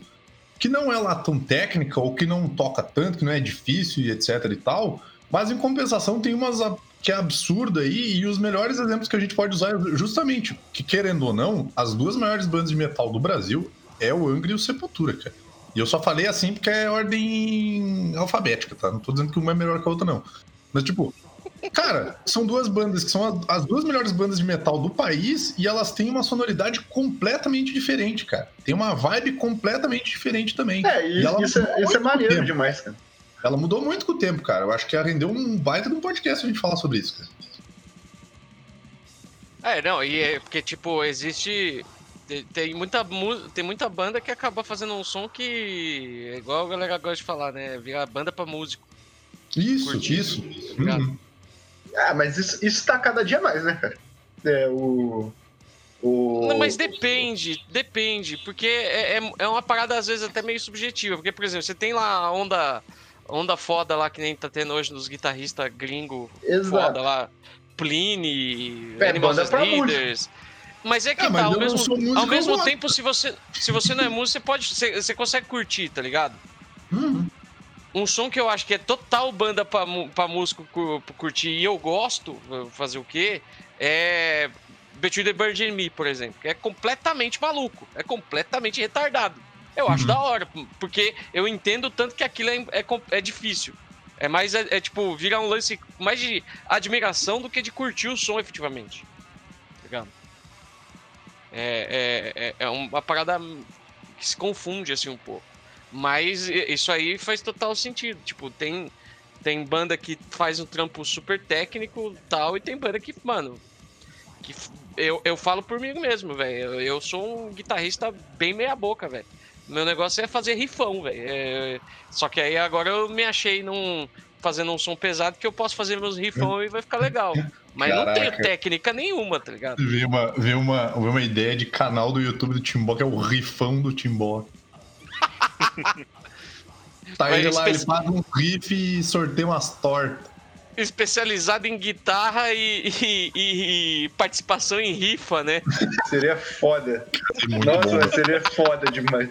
que não é lá tão técnica ou que não toca tanto, que não é difícil e etc e tal, mas em compensação tem umas que é absurda aí e os melhores exemplos que a gente pode usar é justamente que querendo ou não, as duas maiores bandas de metal do Brasil é o Angra e o Sepultura, cara. E eu só falei assim porque é ordem alfabética, tá? Não tô dizendo que uma é melhor que a outra não. Mas tipo, Cara, são duas bandas que são as, as duas melhores bandas de metal do país e elas têm uma sonoridade completamente diferente, cara. Tem uma vibe completamente diferente também. É, E isso, ela isso, é- mudou isso é muito com o maneiro tempo. demais, cara. Ela mudou muito com o tempo, cara. Eu acho que ela rendeu um baita de um podcast a gente falar sobre isso, cara. É, não, e é porque, tipo, existe. Tem, tem muita, mu- tem muita banda que acaba fazendo um som que. É igual a galera gosta de falar, né? Virar banda pra músico. Isso, isso. Uhum. Ah, mas isso, isso tá cada dia mais, né, cara? É, o. o... Não, mas depende, depende, porque é, é, é uma parada às vezes até meio subjetiva, porque, por exemplo, você tem lá a onda, onda foda lá que nem tá tendo hoje nos guitarristas gringo Exato. foda lá, Pliny, É, Animals banda Leaders. Mas é que É, tá, ao mesmo, músico, ao mesmo tempo, se você, se você não é músico, você pode. Você, você consegue curtir, tá ligado? Uhum. Um som que eu acho que é total banda pra, pra músico cu- curtir e eu gosto, fazer o quê? É. Between the Bird and Me, por exemplo. Que é completamente maluco. É completamente retardado. Eu acho Uhum. da hora, porque eu entendo tanto que aquilo é, é, é difícil. É mais, é, é tipo, vira um lance mais de admiração do que de curtir o som efetivamente. Tá ligado? É, é, é, é uma parada que se confunde assim um pouco. Mas isso aí faz total sentido. Tipo, tem, tem banda que faz um trampo super técnico tal, e tem banda que, mano. Que eu, eu falo por mim mesmo, velho. Eu, eu sou um guitarrista bem meia-boca, velho. Meu negócio é fazer rifão, velho. É, só que aí agora eu me achei num, fazendo um som pesado que eu posso fazer meus rifão e vai ficar legal. Mas não tenho Caraca. técnica nenhuma, tá ligado? Veio uma, veio, uma, veio uma ideia de canal do YouTube do Timbó, que é o rifão do Timbó. tá ele lá, ele faz um riff e sorteia umas tortas. Especializado em guitarra e, e- e- e participação em rifa, né? Seria foda. Muito Nossa, bom. seria foda demais.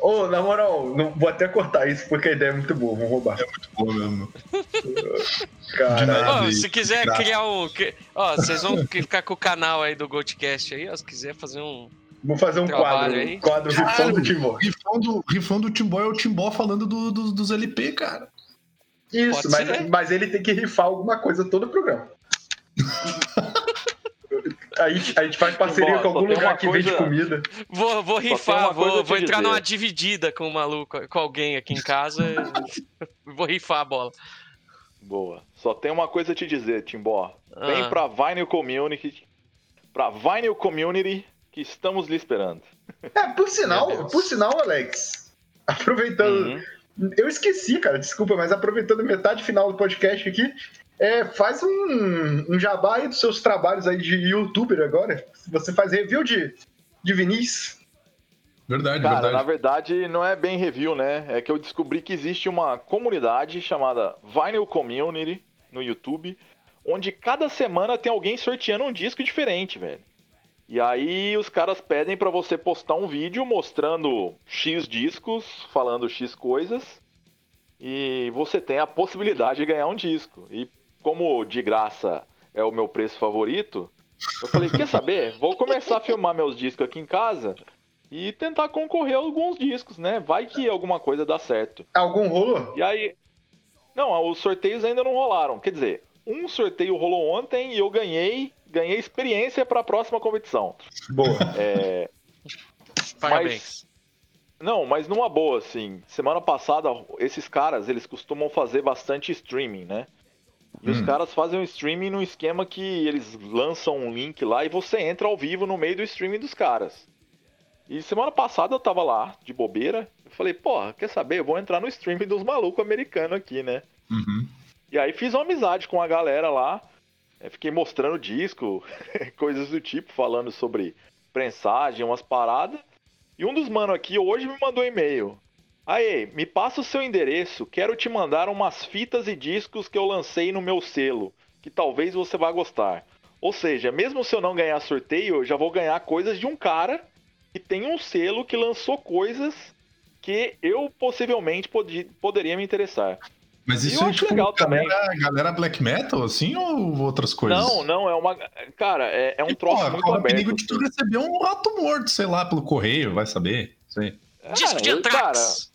Ô, na moral, não, vou até cortar isso porque a ideia é muito boa, vamos roubar. Muito bom mesmo. Caralho. aí, se quiser criar um. que- Ó, vocês vão ficar com o canal aí do Goldcast aí, ó. Se quiser fazer um. Vou fazer um quadro, aí. quadro rifão Caralho. do Timor. Rifão do, rifão do Timbó é o Timbó falando do, do- dos LP, cara. Isso, Pode mas, ser. mas ele tem que rifar alguma coisa todo o programa. a, gente, a gente faz parceria Bom, com algum lugar que vende coisa- comida. Vou, vou rifar, vou, vou entrar dizer. numa dividida com o maluco, com alguém aqui em casa. vou rifar a bola. Boa. Só tem uma coisa a te dizer, Timbó. Vem Ah. pra Vinyl Community. Pra Vinyl Community que estamos lhe esperando. É, por sinal, por sinal, Alex, aproveitando. Uhum. Eu esqueci, cara, desculpa, mas aproveitando metade final do podcast aqui, é, faz um, um jabá aí dos seus trabalhos aí de youtuber agora. Você faz review de, de vinis. Verdade, Cara, verdade. na verdade não é bem review, né? É que eu descobri que existe uma comunidade chamada Vinyl Community no YouTube, onde cada semana tem alguém sorteando um disco diferente, velho. E aí os caras pedem pra você postar um vídeo mostrando X discos, falando X coisas, e você tem a possibilidade de ganhar um disco. E como de graça é o meu preço favorito, eu falei, quer saber? Vou começar a filmar meus discos aqui em casa e tentar concorrer a alguns discos, né? Vai que alguma coisa dá certo. Algum rolo? E aí. Não, os sorteios ainda não rolaram. Quer dizer, um sorteio rolou ontem e eu ganhei. Ganhei experiência para a próxima competição. Boa. É, Parabéns. não, mas numa boa, assim. Semana passada, esses caras, eles costumam fazer bastante streaming, né? E os Hum. caras fazem um streaming num esquema que eles lançam um link lá e você entra ao vivo no meio do streaming dos caras. E semana passada eu tava lá, de bobeira. Eu falei, porra, quer saber? Eu vou entrar no streaming dos malucos americanos aqui, né? Uhum. E aí fiz uma amizade com a galera lá. eh, Fiquei mostrando disco, coisas do tipo, falando sobre prensagem, umas paradas. E um dos mano aqui hoje me mandou um e-mail. Aí, me passa o seu endereço, quero te mandar umas fitas e discos que eu lancei no meu selo, que talvez você vá gostar. Ou seja, mesmo se eu não ganhar sorteio, eu já vou ganhar coisas de um cara que tem um selo que lançou coisas que eu possivelmente podi- poderia me interessar. Mas E isso é tipo legal também. galera, galera black metal, assim, ou outras coisas? Não, não, é uma. Cara, é, é um E, troço porra, muito aberto. perigo de tu receber um rato morto, sei lá, pelo correio, vai saber. Sei. Disco de Anthrax.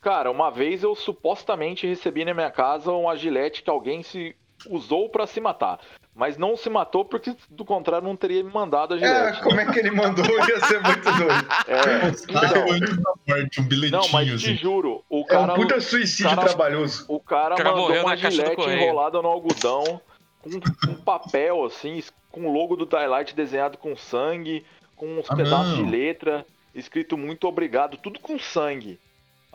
Cara, cara, uma vez eu supostamente recebi na minha casa uma gilete que alguém se usou pra se matar. Mas não se matou porque, do contrário, não teria me mandado a É, gilete. como é que ele mandou? Ia ser muito doido. É, Então, morte, um bilhetinho, não, mas te assim. juro, o É um cara, puta suicídio cara- trabalhoso. o cara, O cara mandou uma gilete enrolada no algodão, com um papel assim, com o logo do Twilight desenhado com sangue, com uns Ah, pedaços não. de letra, escrito muito obrigado, tudo com sangue.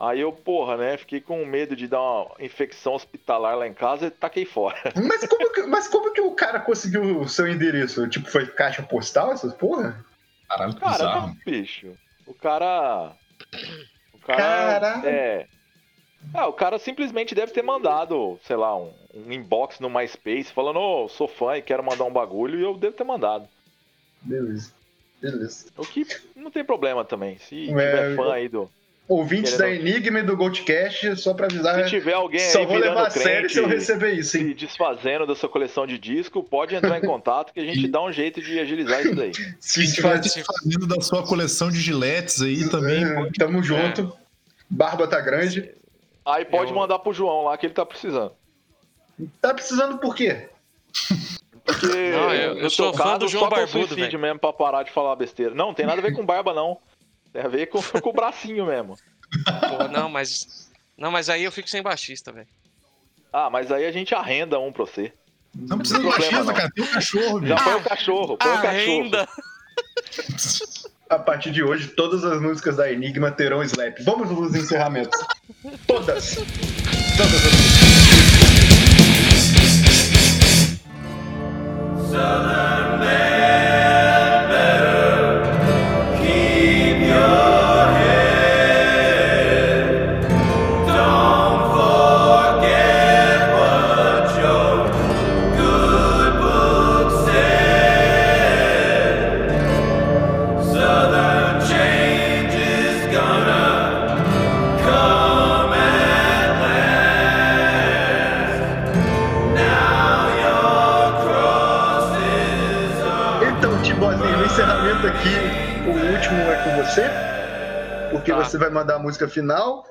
Aí eu, porra, né, fiquei com medo de dar uma infecção hospitalar lá em casa e taquei fora. Mas como, que, mas como que o cara conseguiu o seu endereço? Tipo, foi caixa postal, essas porra? Caralho, que Cara, bizarro. não, bicho. O cara. O cara. Caralho. É. Ah, o cara simplesmente deve ter mandado, sei lá, um, um inbox no MySpace falando, ô, sou fã e quero mandar um bagulho, e eu devo ter mandado. Beleza. Beleza. O que não tem problema também. Se É, tiver fã aí do. Ouvintes da Querendo- Enigma e do Goldcast, só pra avisar, Se tiver alguém só aí vou levar a sério se eu receber isso, hein? se desfazendo da sua coleção de disco, pode entrar em contato que a gente dá um jeito de agilizar isso daí. Se estiver faz- fazendo da sua coleção de giletes aí também, É, tamo junto. Barba tá grande. Aí pode Eu- mandar pro João lá que ele tá precisando. Tá precisando por quê? Porque Não, eu- eu sou fã do João só com Barbudo, velho. mesmo pra parar de falar besteira. Não, tem nada a ver com barba, não. Tem a ver com, com o bracinho mesmo. Pô, não, mas. Não, mas aí eu fico sem baixista, velho. Ah, mas aí a gente arrenda um pra você. não precisa de baixista, não. cara. Tem um cachorro, Já bicho. põe o cachorro, põe o cachorro. A partir de hoje, todas as músicas da Enigma terão slap. Vamos nos encerramentos. Todas. Todas as músicas. Então, Porque Tá. você vai mandar a música final.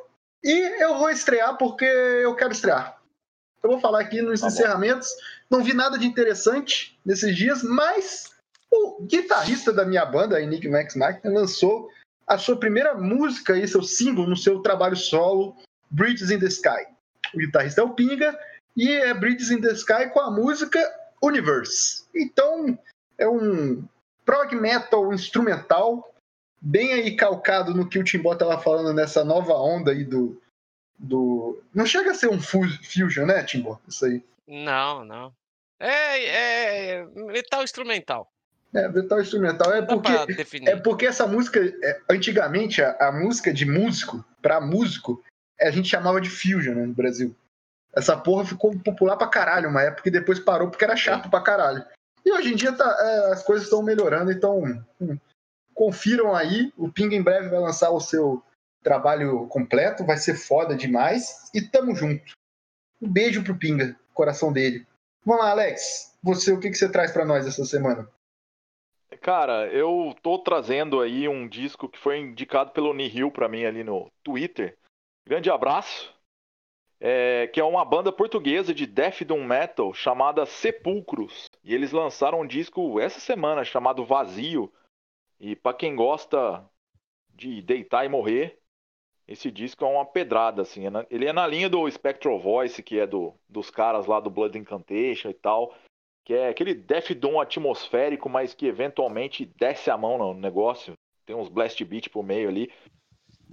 E eu vou estrear porque eu quero estrear. Eu vou falar aqui nos Tá bom. encerramentos. Não vi nada de interessante nesses dias, mas o guitarrista da minha banda, a Enigma X Machina, lançou a sua primeira música e seu single no seu trabalho solo, Bridges in the Sky. O guitarrista é o Pinga e é Bridges in the Sky com a música Universe. Então, é um prog metal instrumental, bem aí calcado no que o Timbó tava falando nessa nova onda aí do. do... Não chega a ser um fu- fusion, né, Timbó? Isso aí. Não, não. É, é metal instrumental. É, metal instrumental. É porque, é porque essa música, é, antigamente, a, a música de músico, pra músico, a gente chamava de fusion né, no Brasil. Essa porra ficou popular pra caralho uma época e depois parou porque era chato pra caralho. E hoje em dia tá, é, as coisas estão melhorando, então hum, confiram aí. O Ping em breve vai lançar o seu trabalho completo, vai ser foda demais. E tamo junto. Um beijo pro Pinga, coração dele. Vamos lá, Alex. Você, o que, que você traz pra nós essa semana? Cara, eu tô trazendo aí um disco que foi indicado pelo Nihil pra mim ali no Twitter. Grande abraço. É, que é uma banda portuguesa de death doom metal chamada Sepulcros. E eles lançaram um disco essa semana chamado Vazio. E pra quem gosta de deitar e morrer, esse disco é uma pedrada, assim. é Ele é na linha do Spectral Voice, que é do, dos caras lá do Blood Incantation e tal. Que é aquele Death Doom atmosférico, mas que eventualmente desce a mão no negócio. Tem uns blast beat por meio ali.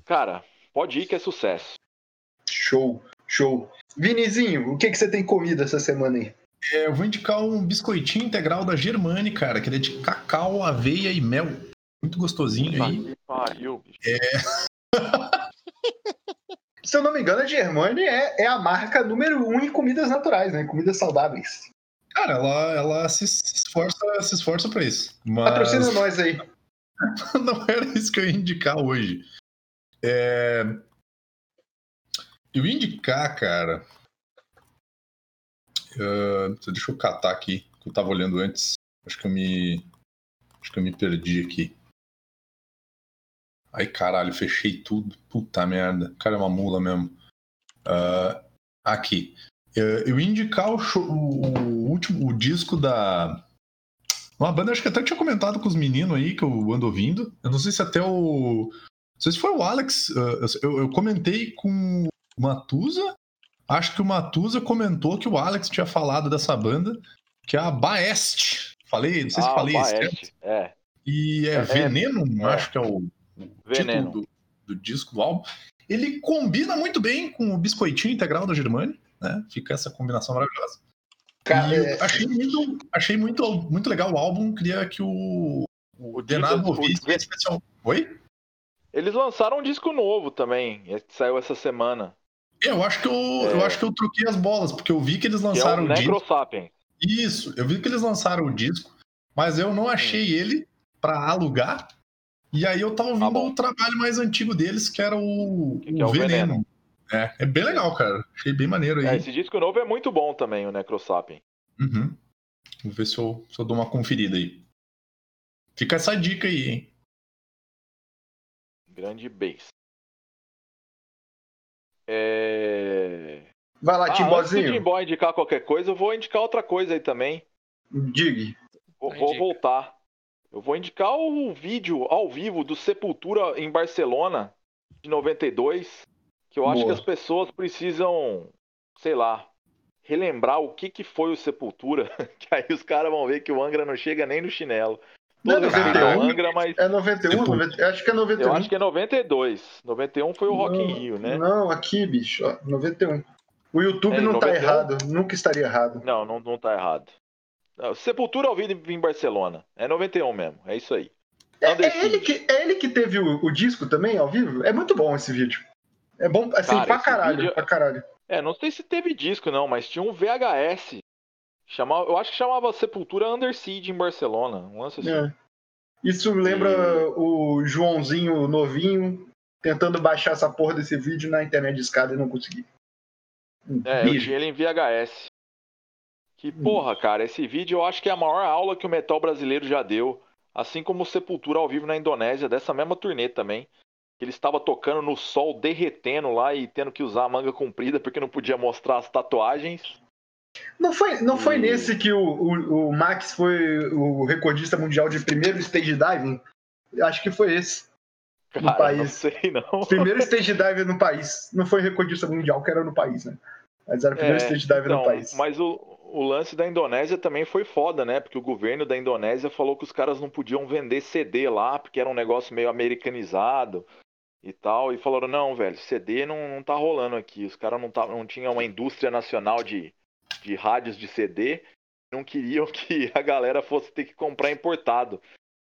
Cara, pode ir que é sucesso. Show, show. Vinizinho, o que, que você tem comido essa semana aí? É, eu vou indicar um biscoitinho integral da Germani, cara, que ele é de cacau, aveia e mel. Muito gostosinho aí. Pariu, bicho. Se eu não me engano, a Germani é, é a marca número um em comidas naturais, né? Comidas saudáveis. Cara, ela, ela se esforça, se esforça pra isso. Mas Patrocina nós aí. não era isso que eu ia indicar hoje. É... Eu ia indicar, cara. Ah, deixa eu catar aqui, que eu tava olhando antes. Acho que eu me. Acho que eu me perdi aqui. Ai, caralho, fechei tudo. Puta merda. O cara é uma mula mesmo. Ah, aqui. Eh, Eu ia indicar o, show- o- último o disco da. Uma banda, acho que até tinha comentado com os meninos aí que eu ando ouvindo. Eu não sei se até o. Não sei se foi o Alex. ah, Eu, eu comentei com o Matusa. Acho que o Matusa comentou que o Alex tinha falado dessa banda, que é a Baest. Falei, não sei se Ah, falei isso. Baest. É, E é, É, Veneno, é. acho que é o veneno. título do, do disco, do álbum. Ele combina muito bem com o biscoitinho integral da Germani, né? Fica essa combinação maravilhosa. Cara, eu é- achei, muito, achei muito, muito legal o álbum. Queria que o, o O Denado o- ouvisse especial. Oi? Eles lançaram um disco novo também, que saiu essa semana. Eu acho que eu, eu É. acho que eu troquei as bolas, porque eu vi que eles Que é lançaram o o disco. Isso, eu vi que eles lançaram o disco, mas eu não achei ele pra alugar. E aí eu tava ouvindo o trabalho mais antigo deles, que era o, Que que é o Veneno. É, é bem legal, cara. Achei bem maneiro aí. É, esse disco novo é muito bom também, o Necrosapiens. Uhum. Vou ver se eu, se eu dou uma conferida aí. Fica essa dica aí, hein? Grande bass. É... Vai lá, Ah, antes do Timbozinho. Timboy indicar qualquer coisa, eu vou indicar outra coisa aí também. Diga. Vou, vou voltar. Eu vou indicar o vídeo ao vivo do Sepultura em Barcelona, de 92, que eu acho Boa. que as pessoas precisam, sei lá, relembrar o que, que foi o Sepultura, que aí os caras vão ver que o Angra não chega nem no chinelo. Não é Todo respeito ao 91? Angra, mas É 91? Tipo, 90, eu acho que é 91. eu acho que é 92. 91 foi o Rock in Não, Rio, né? Não, aqui, bicho, ó, 91. O YouTube É, não tá 91? errado, nunca estaria errado. Não, não, não tá errado. Sepultura ao vivo em Barcelona. É 91 mesmo, é isso aí. É, é ele, que, é ele que teve o, o disco também, ao vivo? É muito bom esse vídeo. É bom, assim, Cara, pra caralho, vídeo- pra caralho. É, não sei se teve disco não, mas tinha um VHS. Chamava, eu acho que chamava Sepultura Under Siege em Barcelona. Um lance assim. É. Isso lembra o Joãozinho novinho tentando baixar essa porra desse vídeo na internet de escada e não consegui. É, eu tinha ele em VHS. Que porra, cara, esse vídeo eu acho que é a maior aula que o metal brasileiro já deu. Assim como o Sepultura ao vivo na Indonésia, dessa mesma turnê também. Ele estava tocando no sol, derretendo lá e tendo que usar a manga comprida porque não podia mostrar as tatuagens. Não foi, não foi E- nesse que o, o, o Max foi o recordista mundial de primeiro stage diving? Acho que foi esse. No Cara, país. não sei não. Primeiro stage diver no país. Não foi recordista mundial, que era no país, né? Mas era o primeiro É, stage diver então, no país. Mas o, o lance da Indonésia também foi foda, né? Porque o governo da Indonésia falou que os caras não podiam vender CD lá, porque era um negócio meio americanizado e tal. E falaram, não, velho, CD não, não tá rolando aqui. Os caras não, tá, não tinham uma indústria nacional de, de rádios de CD. não queriam que a galera fosse ter que comprar importado.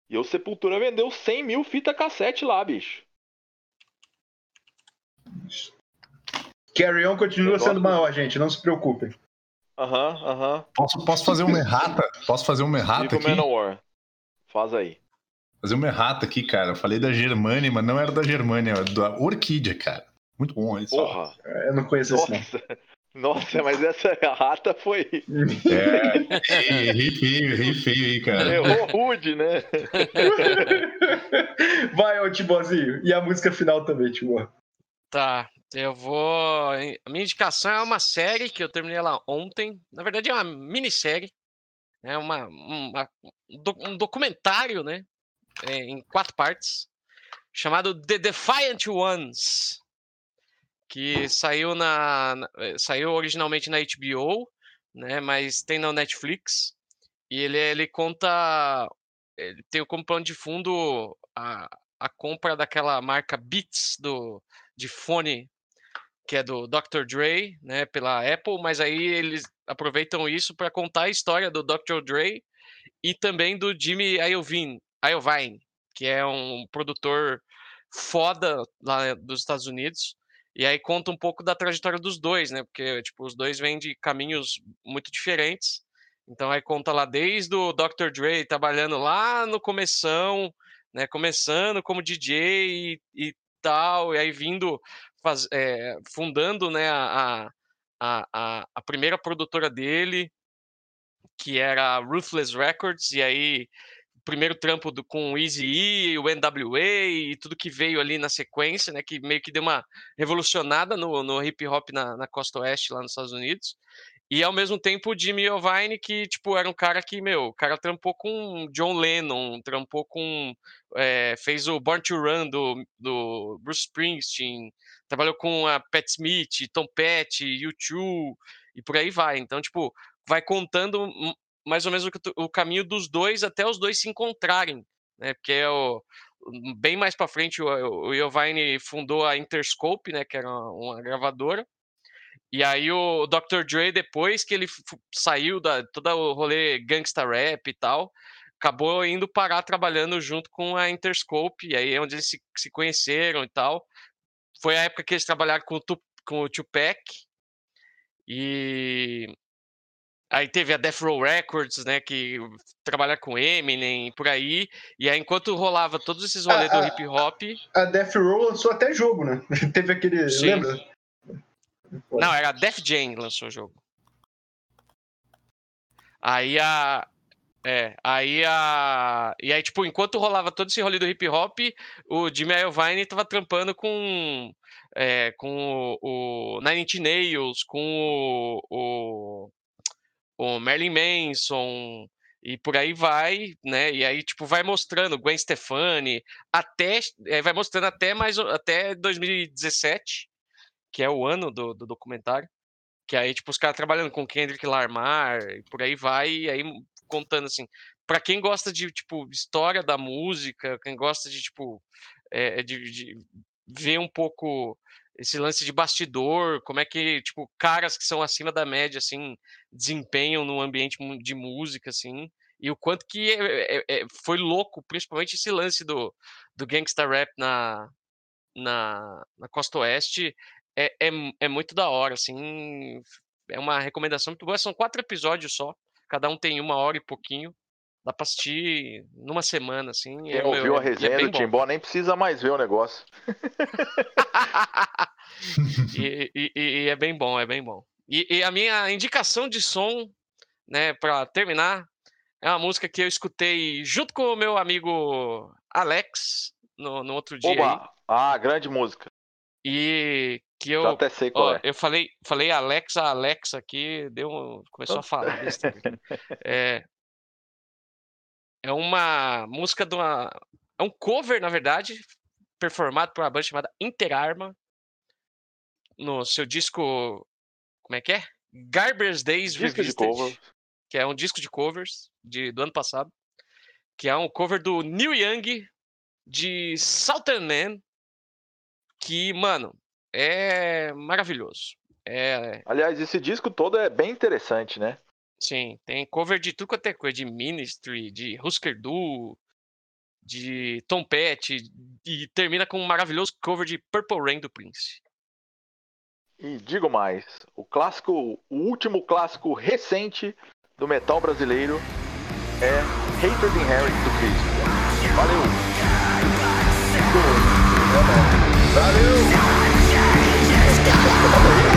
E o Sepultura vendeu 100 mil fita cassete lá, bicho. Carry On continua sendo maior, gente, não se preocupem. Aham, aham. Posso, posso fazer uma errata? Posso fazer uma errata aqui? Manowar. Faz aí. Fazer uma errata aqui, cara. Eu falei da Germânia, mas não era da Germânia, era da Orquídea, cara. Muito bom isso. Porra. Eu não conheço esse não. Nossa. Nossa, mas essa rata foi. É, errei feio, errei feio aí, cara. Errou rude, né? Vai, ô Tibozinho. E a música final também, Tibor. Tá, eu vou. A minha indicação é uma série que eu terminei ela ontem. Na verdade, é uma minissérie. É uma, uma- um doc- um documentário, né? é, em quatro partes. Chamado The Defiant Ones. Que saiu na. eh, saiu originalmente na HBO, né? Mas tem na Netflix. E ele, ele conta. Ele tem como plano de fundo a, a compra daquela marca Beats do, de fone que é do Dr. Dre, né, pela Apple, mas aí eles aproveitam isso para contar a história do Dr. Dre e também do Jimmy Iovine, Iovine, que é um produtor foda lá dos Estados Unidos. E aí conta um pouco da trajetória dos dois, né? Porque tipo, os dois vêm de caminhos muito diferentes. Então aí conta lá desde o Dr. Dre trabalhando lá no começão, né, começando como DJ e, e tal, e aí vindo faz, é, fundando né, a, a, a, a primeira produtora dele, que era a Ruthless Records, e aí o primeiro trampo do, com o Eazy-E, o NWA e tudo que veio ali na sequência, né, que meio que deu uma revolucionada no, no hip hop na, na costa oeste lá nos Estados Unidos. E ao mesmo tempo o Jimmy Iovine, que, tipo, era um cara que, meu, o cara trampou com John Lennon, trampou com. eh, fez o Born to Run do, do Bruce Springsteen, trabalhou com a Pat Smith, Tom Petty, U2 e por aí vai. Então, tipo, vai contando hum, mais ou menos o, o caminho dos dois até os dois se encontrarem, né? Porque é o. Bem mais para frente, o, o Iovine fundou a Interscope, né? Que era uma, uma gravadora. E aí o Dr. Dre, depois que ele saiu da todo o rolê gangsta rap e tal, acabou indo parar trabalhando junto com a Interscope, e aí é onde eles se, se conheceram e tal. Foi a época que eles trabalharam com o, Tu- com o Tupac, e aí teve a Death Row Records, né, que trabalha com Eminem, por aí, e aí enquanto rolava todos esses rolês do hip hop... A Death Row lançou até jogo, né? Teve aquele. Sim. Lembra? Não, era a Def Jam que lançou o jogo. Aí a. É, aí a. E aí, tipo, enquanto rolava todo esse rolê do hip hop, o Jimmy Iovine tava trampando com. é, com o, o Nine Inch Nails, com o, o, o Manson, e por aí vai, né? E aí, tipo, vai mostrando Gwen Stefani, até. é, vai mostrando até mais até 2017 que é o ano do, do documentário. Que aí, tipo, os caras trabalhando com Kendrick Lamar e por aí vai, e aí contando assim. Pra quem gosta de, tipo, história da música, quem gosta de, tipo, é, de, de ver um pouco esse lance de bastidor, como é que, tipo, caras que são acima da média, assim, desempenham no ambiente de música, assim, e o quanto que é- é- é- foi louco, principalmente esse lance do, do gangsta rap na, na, na Costa Oeste, é, é, é muito da hora, assim. É uma recomendação muito boa. São quatro episódios só. Cada um tem uma hora e pouquinho. Dá pra assistir numa semana, assim. Quem é, meu, ouviu a é- e é resenha bem do. Timbó nem precisa mais ver o negócio. e, e- e- é bem bom, é bem bom. E, e a minha indicação de som, né, pra terminar, é uma música que eu escutei junto com o meu amigo Alex no, no outro dia. aí, Oba! Ah, grande música. e que eu Já até sei qual Ó, é. eu falei, falei Alexa, Alexa aqui, deu, começou a falar. É, é uma música de uma, é um cover, na verdade, performado por uma banda chamada Interarma no seu disco, como é que é? Garbage Days Disco Revisited, que é um disco de covers de, do ano passado, que é um cover do Neil Young de Southern Man, que, mano, é maravilhoso. É... Aliás, esse disco todo é bem interessante, né? Sim, tem cover de tudo quanto é coisa, de Ministry, de Husker Du, de Tom Petty, e termina com um maravilhoso cover de Purple Rain do Prince. E digo mais, o clássico, o último clássico recente do metal brasileiro é Hatred Inherit do Cristo. Valeu! Valeu! Yeah.